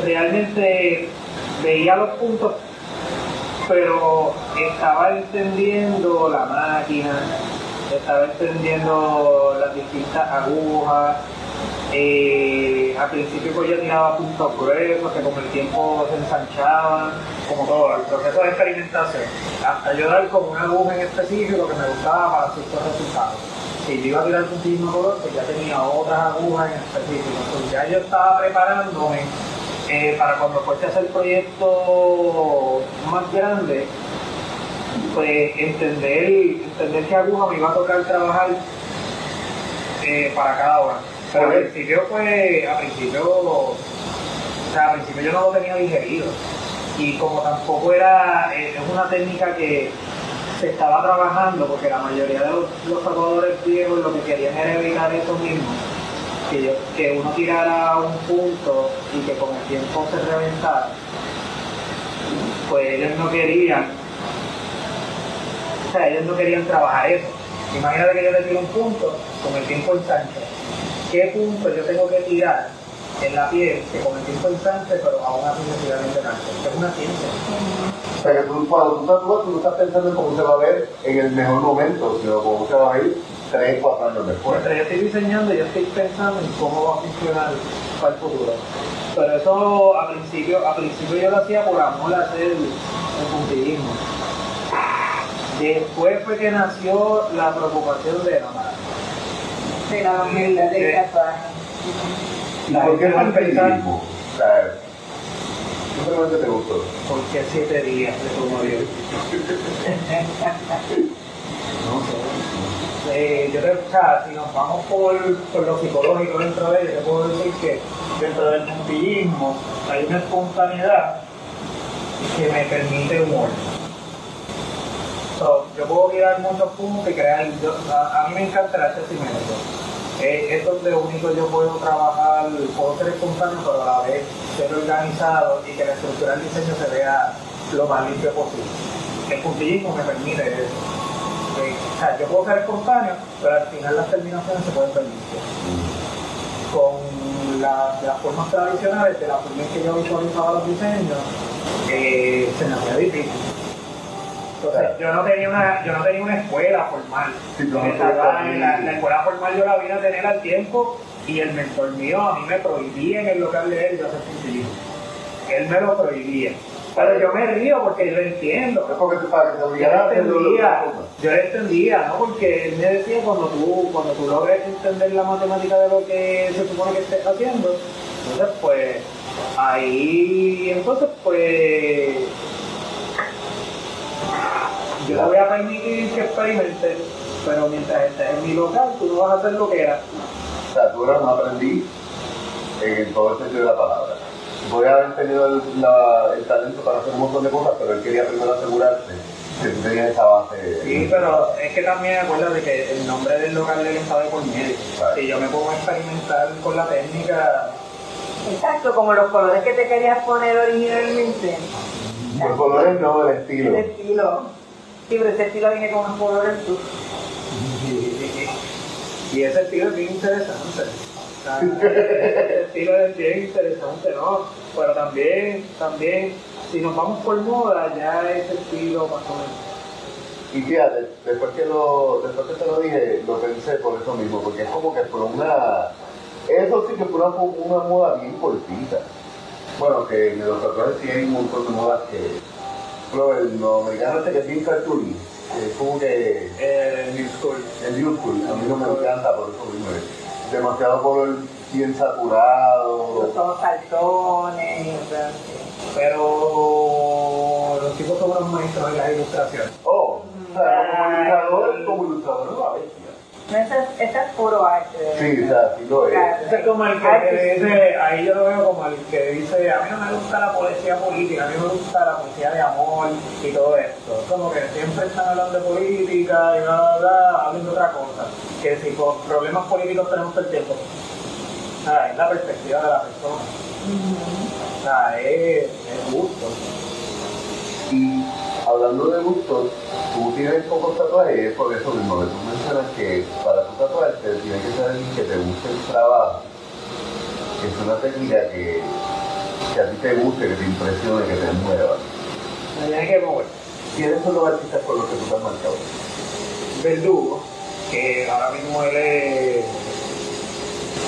[SPEAKER 3] realmente veía los puntos, pero estaba entendiendo la máquina, estaba entendiendo las distintas agujas. eh, al principio pues yo tiraba puntos gruesos que con el tiempo se ensanchaban, como todo, el proceso de experimentación, hasta yo dar como una aguja en específico que me gustaba para ciertos resultados. Si yo iba a tirar puntismo color, pues ya tenía otras agujas en específico. Entonces ya yo estaba preparándome eh, para cuando fuese a hacer proyectos más grandes, pues entender, entender qué aguja me iba a tocar trabajar eh, para cada hora. Pero al principio, pues, a principio, o sea, al principio yo no lo tenía digerido. Y como tampoco era, eh, es una técnica que se estaba trabajando, porque la mayoría de los, los tatuadores viejos lo que querían era evitar eso mismo. Que, uno tirara un punto y que con el tiempo se reventara. Pues ellos no querían, o sea, ellos no querían trabajar eso. Imagínate que yo le tiro un punto, con el tiempo ensancha. ¿Qué punto yo tengo que tirar en la piel que con el tiempo ensanche, pero aún así se siga? Es una ciencia.
[SPEAKER 2] O sea, que tú, cuando tú tatúas, tú no estás pensando en cómo se va a ver en el mejor momento, sino cómo se va a ver 3, 4 años después.
[SPEAKER 3] Mientras yo estoy diseñando, yo estoy pensando en cómo va a funcionar para el futuro. Pero eso a principio, a principio yo lo hacía por amor a hacer el puntillismo. Después fue que nació la preocupación de no
[SPEAKER 4] De la evangelía del tatuaje.
[SPEAKER 2] ¿Y por qué no empirismo? O sea, simplemente te gustó.
[SPEAKER 3] ¿Por qué siete días de tu novio? no sé. Eh, yo te, o si nos vamos por, por lo psicológico dentro de ello, te puedo decir que dentro del puntillismo hay una espontaneidad que me permite humor. Yo puedo mirar muchos puntos y crear, yo, a, a, mí me encanta el arte simétrico. Eh, es donde único yo puedo trabajar, puedo ser espontáneo, pero a la vez ser organizado y que la estructura del diseño se vea lo más limpio posible. El puntillismo me permite eso. O sea, yo puedo ser espontáneo, pero al final las terminaciones se pueden limpias. Con la, las formas tradicionales, de la forma en que yo visualizaba los diseños, eh, se me hacía difícil. Entonces, yo no tenía una, yo no tenía una escuela formal.
[SPEAKER 2] Sí, no,
[SPEAKER 3] la, escuela formal yo la vine a tener al tiempo y el mentor mío a mí me prohibía en el local de él yo hacer puntillismo. Él me lo prohibía. Pero yo me río porque yo lo entiendo.
[SPEAKER 2] Es porque para que te
[SPEAKER 3] Yo
[SPEAKER 2] obligaran
[SPEAKER 3] lo entendía, yo lo entendía, ¿no? Porque él me decía cuando tú, cuando tú logres entender la matemática de lo que se supone que estés haciendo, entonces pues ahí entonces pues yo te voy a permitir que experimentes, pero mientras estés en mi local tú no vas a hacer lo que era.
[SPEAKER 2] O sea, tú eras un aprendiz en todo el sentido de la palabra. Voy a haber tenido el, la- el talento para hacer un montón de cosas, pero él quería primero asegurarse que tú tenías esa base.
[SPEAKER 3] Sí, pero es que también acuérdate que el nombre del local de él está de por medio. Si yo me pongo a experimentar con la técnica,
[SPEAKER 4] Exacto, como los colores que te querías poner originalmente.
[SPEAKER 2] Los colores no, el
[SPEAKER 4] El
[SPEAKER 2] estilo.
[SPEAKER 4] estilo. Sí, pero ese estilo viene con unos colores tú.
[SPEAKER 3] Y ese estilo es bien interesante. O sea, ese estilo es bien interesante, ¿no? Pero también, también, si nos vamos por moda, ya ese estilo más o menos.
[SPEAKER 2] Y fíjate, después que, lo, después que te lo dije, lo pensé por eso mismo, porque es como que fue una... Eso sí que fue una, una moda bien cortita. Bueno, que en los tatuajes sí hay un montón de modas que... Pero el norteamericano este que es bien es como que...
[SPEAKER 3] Eh, New School.
[SPEAKER 2] El New School, a mí no me encanta por eso mismo. Demasiado color bien saturado.
[SPEAKER 4] Los ojos saltones.
[SPEAKER 3] Pero los tipos son unos maestros en las ilustraciones.
[SPEAKER 2] Oh, o sea, como ilustrador, como ilustrador.
[SPEAKER 4] No, ese, es- ese es puro arte.
[SPEAKER 2] Sí, o sea, sí lo es.
[SPEAKER 3] Ese es como el que, que dice, ahí yo lo veo como el que dice, a mí no me gusta la poesía política, a mí me gusta la poesía de amor y todo esto. Como que siempre están hablando de política y bla, bla, bla, hablan de otra cosa. Que si con problemas políticos tenemos todo el tiempo. O sea, es la perspectiva de la persona. O sea, es, es gusto.
[SPEAKER 2] Y hablando de gustos, tú tienes pocos tatuajes y es por eso mismo que tú mencionas que para tu tatuarte tiene que ser alguien que te guste el trabajo, que es una técnica que, que a ti te guste, que te impresione, que te mueva.
[SPEAKER 3] Me tiene que mover.
[SPEAKER 2] ¿Quiénes son los artistas con los que tú te has marcado?
[SPEAKER 3] Verdugo, que ahora mismo él es,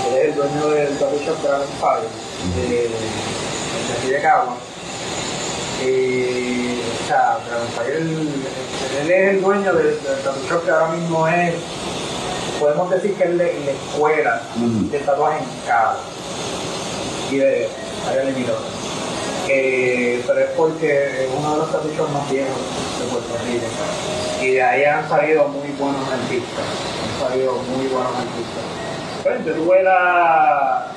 [SPEAKER 3] él es el dueño del Tattoo Shop Dragon Fire, de, de aquí de Cagua. Y, o sea, Dragon Fire, él, él es el dueño del, Tattoo Shop que ahora mismo es, podemos decir que es la, la escuela del tatuaje en Cagua y de área limitada. Eh, pero es porque es uno de los tattoo más viejos de Puerto Rico. Y de ahí han salido muy buenos artistas. Han salido muy buenos artistas. Pues yo tuve la,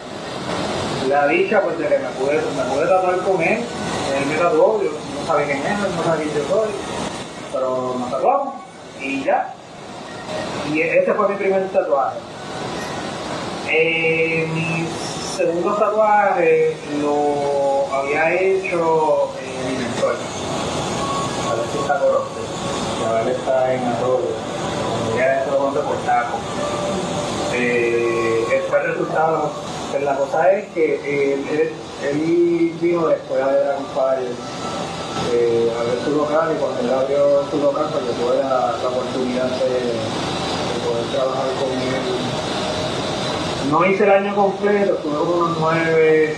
[SPEAKER 3] la dicha pues, de que me pude, me pude tatuar con él. Él me tatuó, yo no sabía quién él no sabía quién yo soy. Pero nos tatuamos y ya. Y ese fue mi primer tatuaje. Eh, mi segundo tatuaje lo había hecho eh, mi mentor, Alexis Corote, que ahora él está en Arroyo, ya es todo por taco. Eh, este fue resultado, la cosa es que él, él, él vino después de Dragon Fire eh, a ver su local y cuando él abrió su local pues yo tuve la, oportunidad de, de poder trabajar con él no hice el año completo, como unos nueve,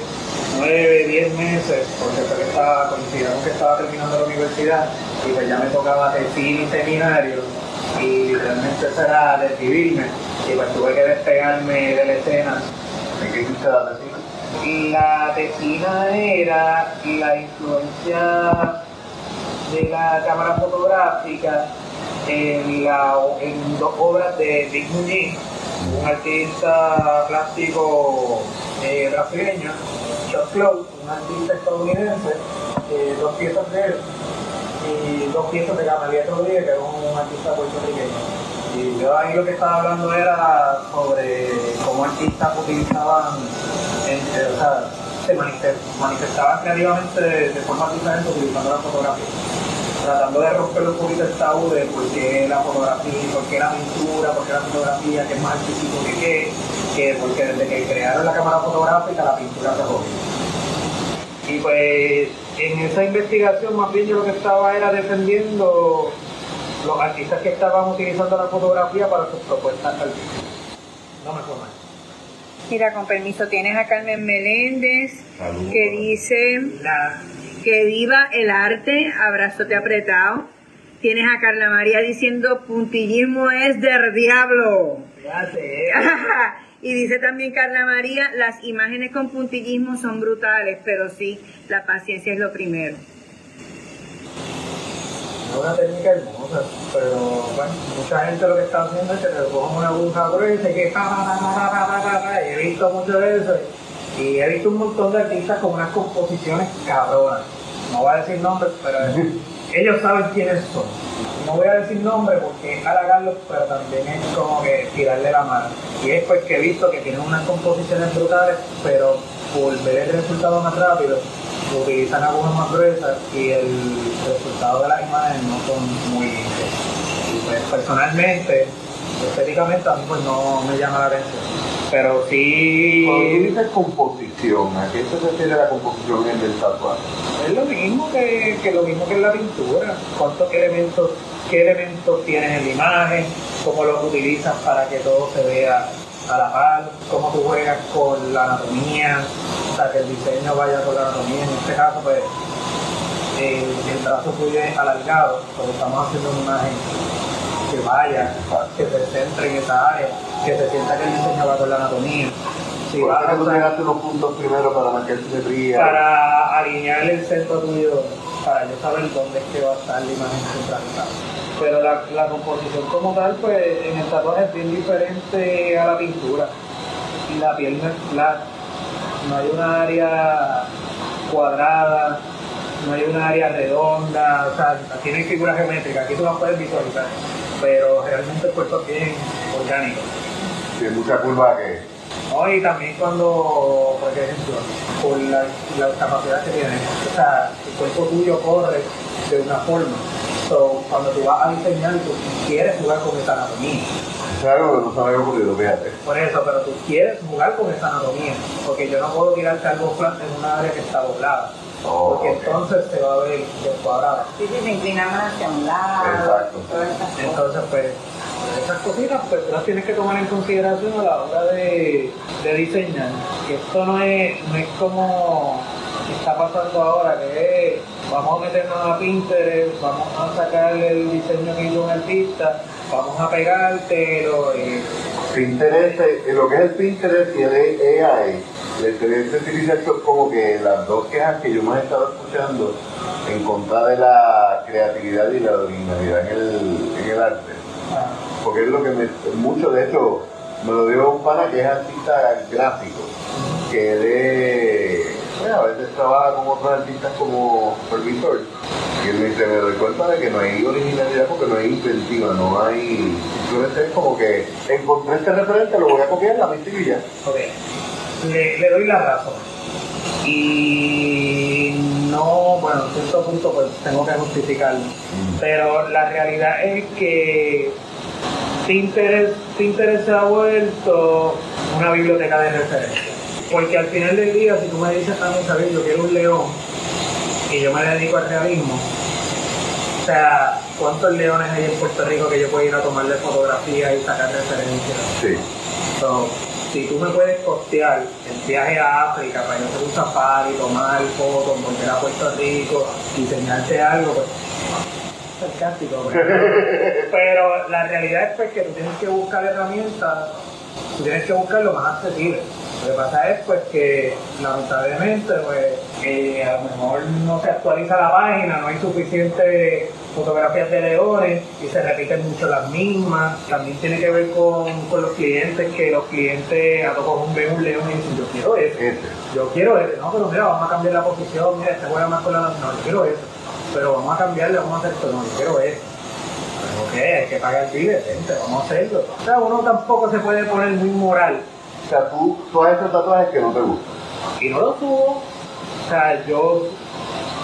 [SPEAKER 3] nueve, diez meses, porque estaba, coincidimos que estaba terminando la universidad y pues ya me tocaba tesis y seminario y realmente eso era decidirme y pues tuve que despegarme de la escena.
[SPEAKER 2] ¿En qué hiciste la tesis?
[SPEAKER 3] La tesina era la influencia de la cámara fotográfica en, la, en dos obras de Dick Muñiz, un artista plástico eh, brasileño, Chuck Close, un artista estadounidense, eh, dos piezas de él y dos piezas de Gamaliel Rodríguez, que es un artista puertorriqueño. Y yo ahí lo que estaba hablando era sobre cómo artistas utilizaban, eh, o sea, se manifest- manifestaban creativamente de, forma diferente utilizando la fotografía. Tratando de romper un poquito el tabú de por qué la fotografía, por qué la pintura, por qué la fotografía, que es más artístico que qué, que porque desde que crearon la cámara fotográfica la pintura se jodió. Y pues en esa investigación más bien yo lo que estaba era defendiendo los artistas que estaban utilizando la fotografía para sus propuestas artísticas. No me mal.
[SPEAKER 4] Mira, con permiso, tienes a Carmen Meléndez que dice
[SPEAKER 3] La,
[SPEAKER 4] que viva el arte, abrazote apretado. Tienes a Carla María diciendo puntillismo es del diablo.
[SPEAKER 3] fíjate,
[SPEAKER 4] y dice también Carla María, las imágenes con puntillismo son brutales, pero sí, la paciencia es lo primero
[SPEAKER 3] una técnica hermosa, pero bueno, mucha gente lo que está haciendo es que te cogen una aguja gruesa y que he visto mucho de eso y he visto un montón de artistas con unas composiciones cabronas. No voy a decir nombres, pero ellos saben quiénes son. No voy a decir nombres porque es halagarlos, pero también es como que tirarle la mano. Y es pues que he visto que tienen unas composiciones brutales, pero por ver el resultado más rápido, utilizan agujas más gruesas y el resultado de las imágenes no son muy limpios. Pues personalmente, estéticamente a mí pues no me llama la atención. Pero
[SPEAKER 2] Cuando
[SPEAKER 3] sí
[SPEAKER 2] dices composición, ¿a qué se refiere la composición en el tatuaje?
[SPEAKER 3] es lo mismo que, que lo mismo que en la pintura. ¿Cuántos elementos, qué elementos tienes en la imagen? ¿Cómo los utilizas para que todo se vea a la par? ¿Cómo tú juegas con la anatomía? O que el diseño vaya con la anatomía. En este caso, pues, el brazo tuyo es alargado, porque estamos haciendo una imagen que vaya, que se centre en esa área, que se sienta que el diseño va con la anatomía. Si
[SPEAKER 2] ¿Por
[SPEAKER 3] vas
[SPEAKER 2] qué
[SPEAKER 3] a
[SPEAKER 2] tú unos puntos primero para marcar simetría?
[SPEAKER 3] para alinear el centro tuyo, para yo saber dónde es que va a estar la imagen centralizada. Pero la, la composición como tal, pues en el tatuaje es bien diferente a la pintura. Y la piel no es flat, no hay una área cuadrada, no hay una área redonda, o sea, tiene figuras geométricas, aquí tú las puedes visualizar, pero realmente el cuerpo es bien orgánico.
[SPEAKER 2] Tiene mucha curva que...
[SPEAKER 3] ¿no? Y también cuando, por ejemplo, por la, la capacidad que tienes, o sea, el cuerpo tuyo corre de una forma. So, cuando tú vas a diseñar, tú quieres jugar con esa anatomía.
[SPEAKER 2] Que no se me había ocurrido, fíjate.
[SPEAKER 3] Por eso, pero tú quieres jugar con esa anatomía. Porque yo no puedo tirarte algo flat en una área que está doblada.
[SPEAKER 2] Oh,
[SPEAKER 3] porque entonces se va a ver descuadrada.
[SPEAKER 4] Sí, sí, se inclina más hacia un lado.
[SPEAKER 2] Exacto.
[SPEAKER 3] Entonces, pues, esas cositas, pues las tienes que tomar en consideración a la hora de, de diseñar. Que esto no es, no es como está pasando ahora, que es, vamos a meternos a Pinterest, vamos a sacar el diseño que hizo un artista, vamos a pegártelo y
[SPEAKER 2] Pinterest, eh, lo que es el Pinterest y el AI, la inteligencia artificial son como que las dos quejas que yo más he estado escuchando en contra de la creatividad y la originalidad en el, en el arte.
[SPEAKER 3] ah,
[SPEAKER 2] Porque es lo que me, mucho de hecho me lo dio un pana que es artista gráfico, que él es, bueno, a veces trabaja con otros artistas como supervisor. Y él me dice, me doy cuenta de que no hay originalidad porque no hay inventiva, no hay... Simplemente es como que encontré este referente, lo voy a copiar, la mente y ya.
[SPEAKER 3] Ok, le, le doy la razón. Y no, bueno, en cierto punto pues tengo que justificarlo. Pero la realidad es que Pinterest, Pinterest se ha vuelto una biblioteca de referencia. Porque al final del día, si tú me dices a mí, ¿sabes? Yo quiero un león y yo me dedico al realismo, o sea, ¿cuántos leones hay en Puerto Rico que yo puedo ir a tomarle fotografía y sacar referencias?
[SPEAKER 2] Sí.
[SPEAKER 3] So, si tú me puedes costear el viaje a África para yo hacer un safari, tomar fotos, volver a Puerto Rico, diseñarte algo, pues sarcástico. Pero, pero la realidad es pues, que tú tienes que buscar herramientas, tú tienes que buscar lo más accesible. Lo que pasa es pues que lamentablemente pues, eh, a lo mejor no se actualiza la página, no hay suficiente fotografías de leones y se repiten mucho las mismas. También tiene que ver con, con los clientes, que los clientes a todos ven un león y dicen, yo quiero eso,
[SPEAKER 1] Este.
[SPEAKER 3] yo quiero eso. No, pero mira, vamos a cambiar la posición, mira, este juega más con la... No, yo quiero eso. Pero vamos a cambiarle, vamos a hacer esto, no, yo quiero eso. Pero ok, hay que pagar el bill, gente, vamos a hacerlo. O sea, uno tampoco se puede poner muy moral
[SPEAKER 1] O sea, tú, tú has hecho tatuajes que no te gustan.
[SPEAKER 3] y no lo subo. O sea, yo,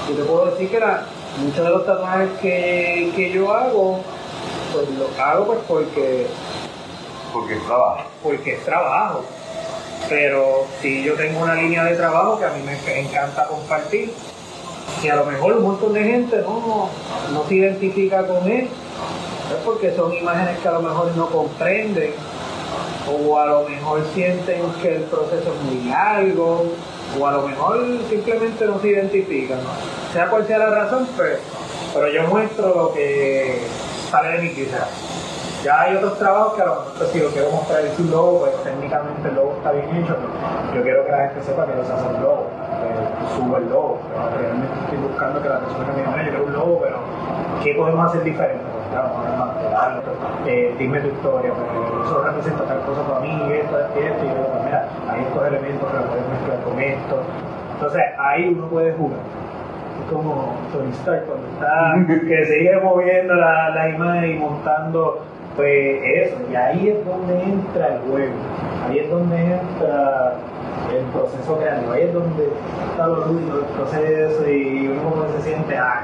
[SPEAKER 3] yo te puedo decir que la- muchos de los tatuajes que, que yo hago, pues los hago pues porque,
[SPEAKER 1] Porque es trabajo.
[SPEAKER 3] porque es trabajo. Pero si yo tengo una línea de trabajo que a mí me encanta compartir, y a lo mejor un montón de gente no, no se identifica con él, es porque son imágenes que a lo mejor no comprenden, o a lo mejor sienten que el proceso es muy largo, o a lo mejor simplemente no se identifican. Sea cual sea la razón, pues, pero yo muestro lo que sale de mi quizás. Ya hay otros trabajos que a lo mejor pues, si lo quiero mostrar en su logo, pues técnicamente el logo está bien hecho, pero yo quiero que la gente sepa que no se hace el logo, subo el logo, pero realmente estoy buscando que la persona que me diga, "Mira, yo quiero un logo, pero ¿qué podemos hacer diferente? Pues, claro, eh, dime tu historia, porque eso representa tal cosa para mí, esto, esto, y esto, y yo digo, pues mira, hay estos elementos que lo puedes mezclar con esto. Entonces ahí uno puede jugar. Es como Tony Stark cuando está, que sigue moviendo la, la imagen y montando pues eso, y ahí es donde entra el juego, ahí es donde entra el proceso creativo, ahí es donde está lo lúdico del proceso y uno como se siente, ah,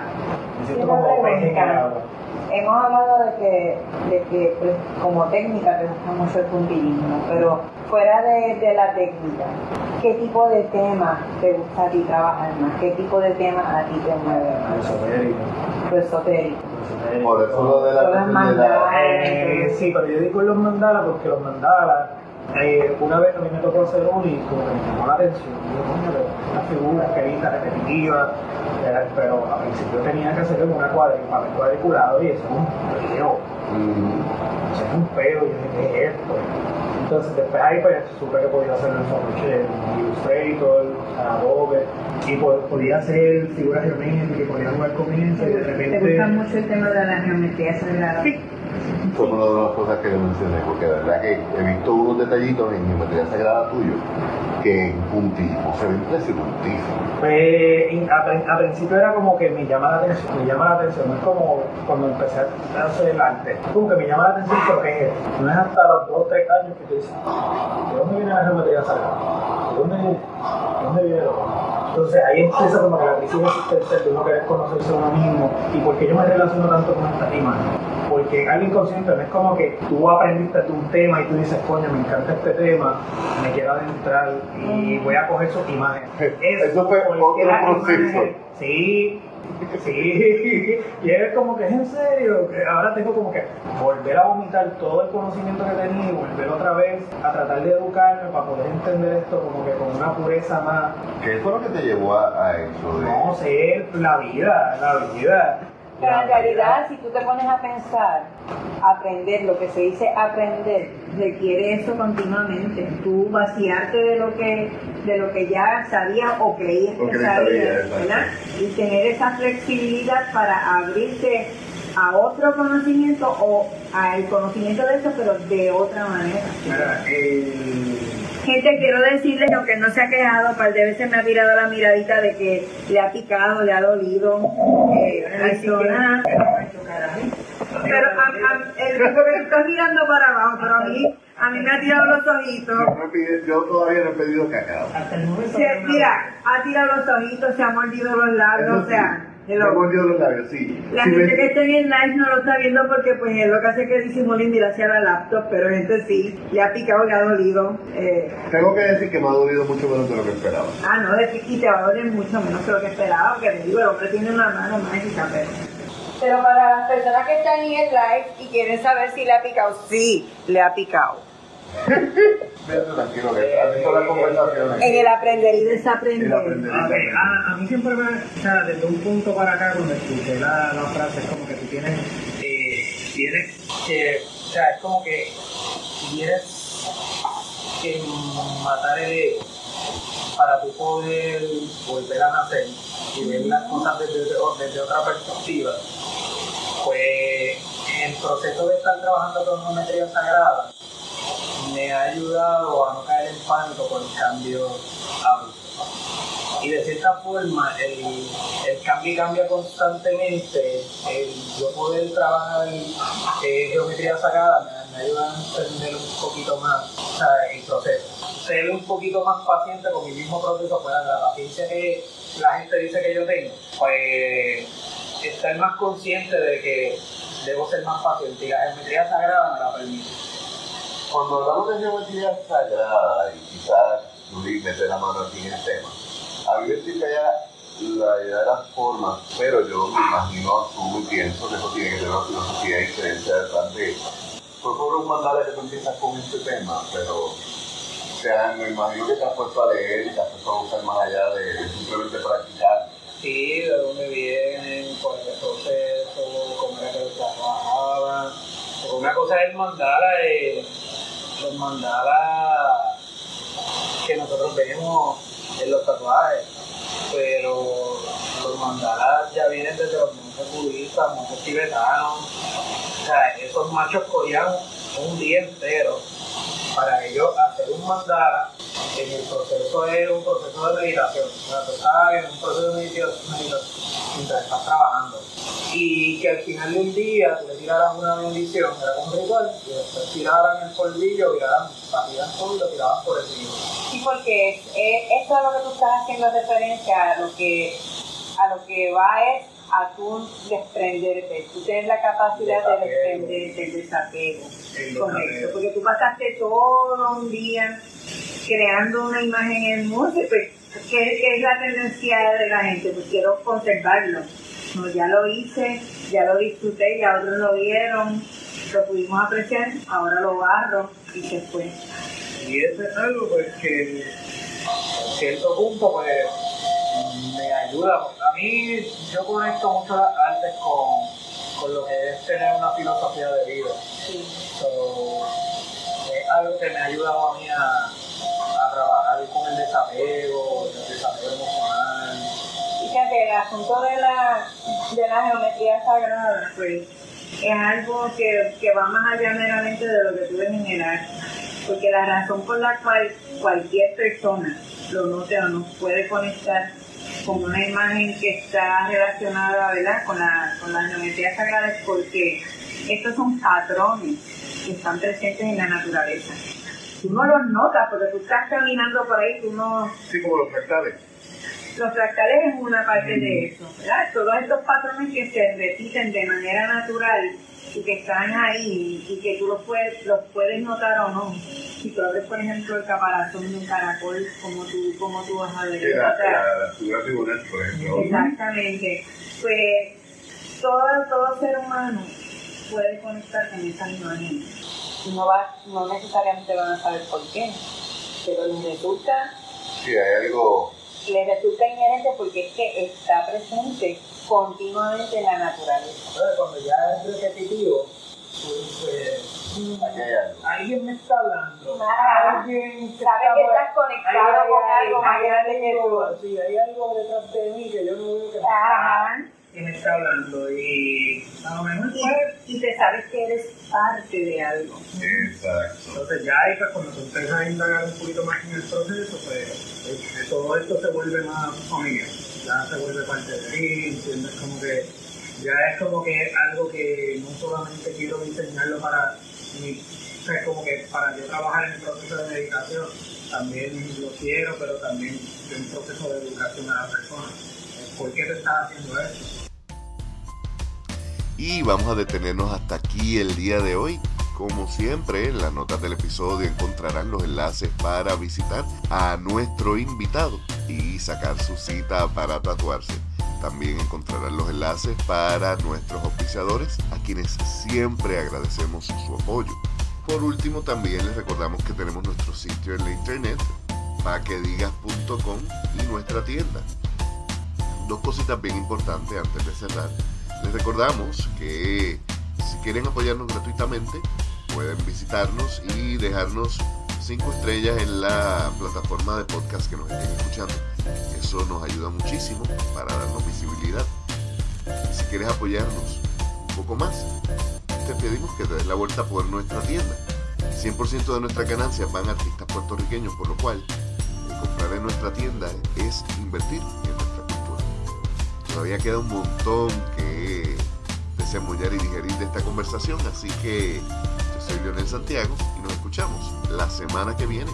[SPEAKER 3] me siento como el agua.
[SPEAKER 5] Hemos hablado de que, de que pues, como técnica te gusta mucho el puntillismo, pero fuera de, de la técnica, ¿qué tipo de temas te gusta a ti trabajar más? ¿Qué tipo de temas a ti te mueve más?
[SPEAKER 3] Esotérico,
[SPEAKER 5] Lo esotérico.
[SPEAKER 1] Por eso lo de la de.
[SPEAKER 3] Eh, sí, pero yo digo los mandalas porque los mandalas, eh, una vez a mí me tocó hacer uno y como que me llamó la atención. Yo, coño, una figura esquelita repetitiva, era- pero al principio tenía que hacerlo en una cuadri, papel cuadriculado y eso es un peo.
[SPEAKER 1] Mm.
[SPEAKER 3] Eso es un peo, y yo dije, ¿qué es esto? Entonces después ahí pues supe que podía hacerlo en Photoshop, Illustrator, Adobe, y po- podía hacer figuras geométricas, podía jugar con eso y de repente...
[SPEAKER 5] ¿Te gusta mucho el tema de la geometría sagrada?
[SPEAKER 3] Sí.
[SPEAKER 1] Fue una de las cosas que mencioné, porque de verdad que he visto unos detallitos en geometría sagrada tuyo que en puntismo se ve impresionantísimo.
[SPEAKER 3] Pues a, prin- a principio era como que me llama la atención, me llama la atención, no es como cuando empecé a hacer el arte, como que me llama la atención, pero ¿qué es esto? No es hasta los 2 o 3 años que te dices, ¿de dónde viene la geometría sagrada? ¿De dónde, de dónde viene lo entonces ahí empieza como que la crisis existencial de uno querer conocerse a uno mismo y por qué yo me relaciono tanto con esta imagen. Porque algo inconsciente no es como que tú aprendiste de un tema y tú dices, coño, me encanta este tema, me quiero adentrar y voy a coger sus imágenes.
[SPEAKER 1] Eso fue
[SPEAKER 3] porque
[SPEAKER 1] otro proceso.
[SPEAKER 3] Sí, sí. Y es como que es en serio, que ahora tengo como que volver a vomitar todo el conocimiento que tenía y volver otra vez a tratar de educarme para poder entender esto como que con una pureza más
[SPEAKER 1] ¿Qué fue lo que te llevó a, a eso? De...
[SPEAKER 3] no sé, la vida, la vida.
[SPEAKER 5] Pero en realidad, si tú te pones a pensar, aprender, lo que se dice aprender, requiere eso continuamente. Tú vaciarte de lo que, de lo que ya sabías o creías que
[SPEAKER 1] que
[SPEAKER 5] sabías. ¿verdad? Y tener esa flexibilidad para abrirte a otro conocimiento o al conocimiento de eso, pero de otra manera.
[SPEAKER 3] Mira, el-
[SPEAKER 4] Gente, quiero decirles que aunque no se ha quejado, par de veces me ha tirado la miradita de que le ha picado, le ha dolido. Eh, así que- pero a, a- el que estás mirando para abajo, pero a mí, a mí me ha tirado los ojitos.
[SPEAKER 1] Yo, yo todavía no he pedido cacao.
[SPEAKER 4] Se, mira, ha tirado los ojitos, se ha mordido los labios, o sea,
[SPEAKER 1] sí,
[SPEAKER 4] hello.
[SPEAKER 1] me he mordido los labios, sí.
[SPEAKER 4] La
[SPEAKER 1] Sí,
[SPEAKER 4] gente
[SPEAKER 1] me-
[SPEAKER 4] que está en el live no lo está viendo porque pues es lo que hace que disimula y hacia la laptop, pero gente sí, le ha picado, le ha dolido. Eh,
[SPEAKER 1] Tengo que decir que me ha dolido mucho menos de lo que esperaba.
[SPEAKER 4] ah, no, de- y te va a doler mucho menos que lo que esperaba, porque te digo, el hombre tiene una mano mágica, pero... Pero para las personas que están en el live y quieren saber si le ha picado, sí, le ha picado.
[SPEAKER 2] Tranquilo, que has visto las conversaciones.
[SPEAKER 4] En el aprender y desaprender.
[SPEAKER 2] El aprender.
[SPEAKER 3] Ah, ok. A, a mí siempre me, o sea, desde un punto para acá, cuando escuché la, la frase, es como que tú tienes, eh, tienes que, o sea, es como que tienes que matar el ego para tú poder volver a nacer y ver las cosas desde, desde otra perspectiva. Pues en el proceso de estar trabajando con geometría sagrada, me ha ayudado a no caer en pánico por el cambio. Y de cierta forma, el, el cambio cambia constantemente. El yo poder trabajar eh, geometría sagrada me, me ayuda a entender un poquito más o sea, el proceso. Ser un poquito más paciente con mi mismo proceso, pues la paciencia que la gente dice que yo tengo, pues estar más consciente de que debo ser más paciente. Y la geometría sagrada me la permite.
[SPEAKER 2] Cuando hablamos de geometría sagrada, y quizás Luis mete la mano aquí en el tema, a mí me explica ya la idea de las formas, pero yo me imagino, asumo y pienso que eso tiene que tener una filosofía diferente detrás de Fue por un mandala que tú empiezas con este tema, pero o sea, me imagino que te has puesto a leer y te has puesto a buscar más allá de, de simplemente practicar.
[SPEAKER 3] Sí, de dónde vienen, cuál es el proceso, cómo era que lo trabajaban. Una cosa es el mandala, eh, los mandalas que nosotros vemos en los tatuajes, pero los mandalas ya vienen desde los monjes budistas, monjes tibetanos. O sea, esos machos cogían un día entero para ellos hacer un mandala en el proceso es un proceso de meditación. O sea, tú estás en un proceso de meditación mientras estás trabajando. Y que al final de un día tú le tiraras una bendición, era un ritual, y después tiraran el polvillo, tiraran, batían todo y lo tiraban por encima.
[SPEAKER 4] Sí, porque eh, esto es lo que tú estás haciendo referencia a lo que a lo que va es a tú desprenderte, tú tienes la capacidad de desprenderte, el desapego.
[SPEAKER 3] El
[SPEAKER 4] Correcto, porque tú pasaste todo un día creando una imagen hermosa, pues, ¿qué, qué es la tendencia de la gente? Pues quiero conservarlo. No, ya lo hice, ya lo disfruté, ya otros lo vieron, lo pudimos apreciar, ahora lo barro y se fue.
[SPEAKER 3] Y eso es algo pues, que a cierto punto pues, me ayuda. A mí yo conecto mucho las artes con, con lo que es tener una filosofía de vida.
[SPEAKER 4] Sí.
[SPEAKER 3] So, es algo que me ha ayudado a mí a, desapego, el desapego emocional.
[SPEAKER 4] Fíjate, el asunto de la, de la geometría sagrada, pues, es algo que, que va más allá meramente de lo que tú ves en. Porque la razón por la cual cualquier persona lo note o no puede conectar con una imagen que está relacionada ¿verdad? Con, la, con la geometría sagrada es porque estos son patrones que están presentes en la naturaleza. Tú no los notas porque tú estás caminando por ahí, tú no,
[SPEAKER 2] Sí, como los fractales.
[SPEAKER 4] los fractales es una parte de eso, ¿verdad? Todos estos patrones que se repiten de manera natural y que están ahí y que tú los puedes, los puedes notar o no. Si tú abres, por ejemplo, el caparazón de un caracol, como tú, como tú vas a ver.
[SPEAKER 2] La, figura tribunal, por ejemplo.
[SPEAKER 4] Exactamente. Pues todo, todo ser humano puede conectar con esas imágenes. No, va, no necesariamente van a saber por qué, pero les resulta
[SPEAKER 2] Sí, hay algo.
[SPEAKER 4] le resulta inherente porque es que está presente continuamente en la naturaleza.
[SPEAKER 3] Cuando ya es repetitivo, pues, pues,
[SPEAKER 2] algo.
[SPEAKER 3] alguien me está hablando.
[SPEAKER 4] Ah,
[SPEAKER 3] alguien se
[SPEAKER 4] Sabes
[SPEAKER 3] está
[SPEAKER 4] que
[SPEAKER 3] por-
[SPEAKER 4] estás conectado
[SPEAKER 3] Hay-
[SPEAKER 4] con
[SPEAKER 3] hay-
[SPEAKER 4] algo más grande que tú.
[SPEAKER 3] algo- Sí, hay algo detrás de mí que yo no veo que me,
[SPEAKER 4] Ajá.
[SPEAKER 3] Que me está hablando. Y a lo mejor
[SPEAKER 4] Y,
[SPEAKER 3] pues,
[SPEAKER 4] y te sabes que eres parte de algo.
[SPEAKER 2] Exacto.
[SPEAKER 3] Entonces ya ahí pues, cuando tú empiezas a indagar un poquito más en el proceso, pues eh, todo esto se vuelve más familiar, ya se vuelve parte de ti, ¿entiendes? Como que ya es como que algo que no solamente quiero diseñarlo para mi, o sea, como que para yo trabajar en el proceso de meditación, también lo quiero, pero también en un proceso de educación a la persona. ¿Por qué te haciendo eso?
[SPEAKER 6] Y vamos a detenernos hasta aquí el día de hoy. Como siempre, en las notas del episodio encontrarán los enlaces para visitar a nuestro invitado y sacar su cita para tatuarse. También encontrarán los enlaces para nuestros auspiciadores, a quienes siempre agradecemos su apoyo.
[SPEAKER 2] por último, también les recordamos que tenemos nuestro sitio en la internet, paquedigas.com y nuestra tienda. Dos cositas bien importantes antes de cerrar. Les recordamos que si quieren apoyarnos gratuitamente, pueden visitarnos y dejarnos cinco estrellas en la plataforma de podcast que nos estén escuchando. Eso nos ayuda muchísimo para darnos visibilidad. Y si quieres apoyarnos un poco más, te pedimos que te des la vuelta por nuestra tienda. 100% de nuestras ganancias van a artistas puertorriqueños, por lo cual comprar en nuestra tienda es invertir. Todavía queda un montón que desembollar y digerir de esta conversación, así que yo soy Leonel Santiago y nos escuchamos la semana que viene.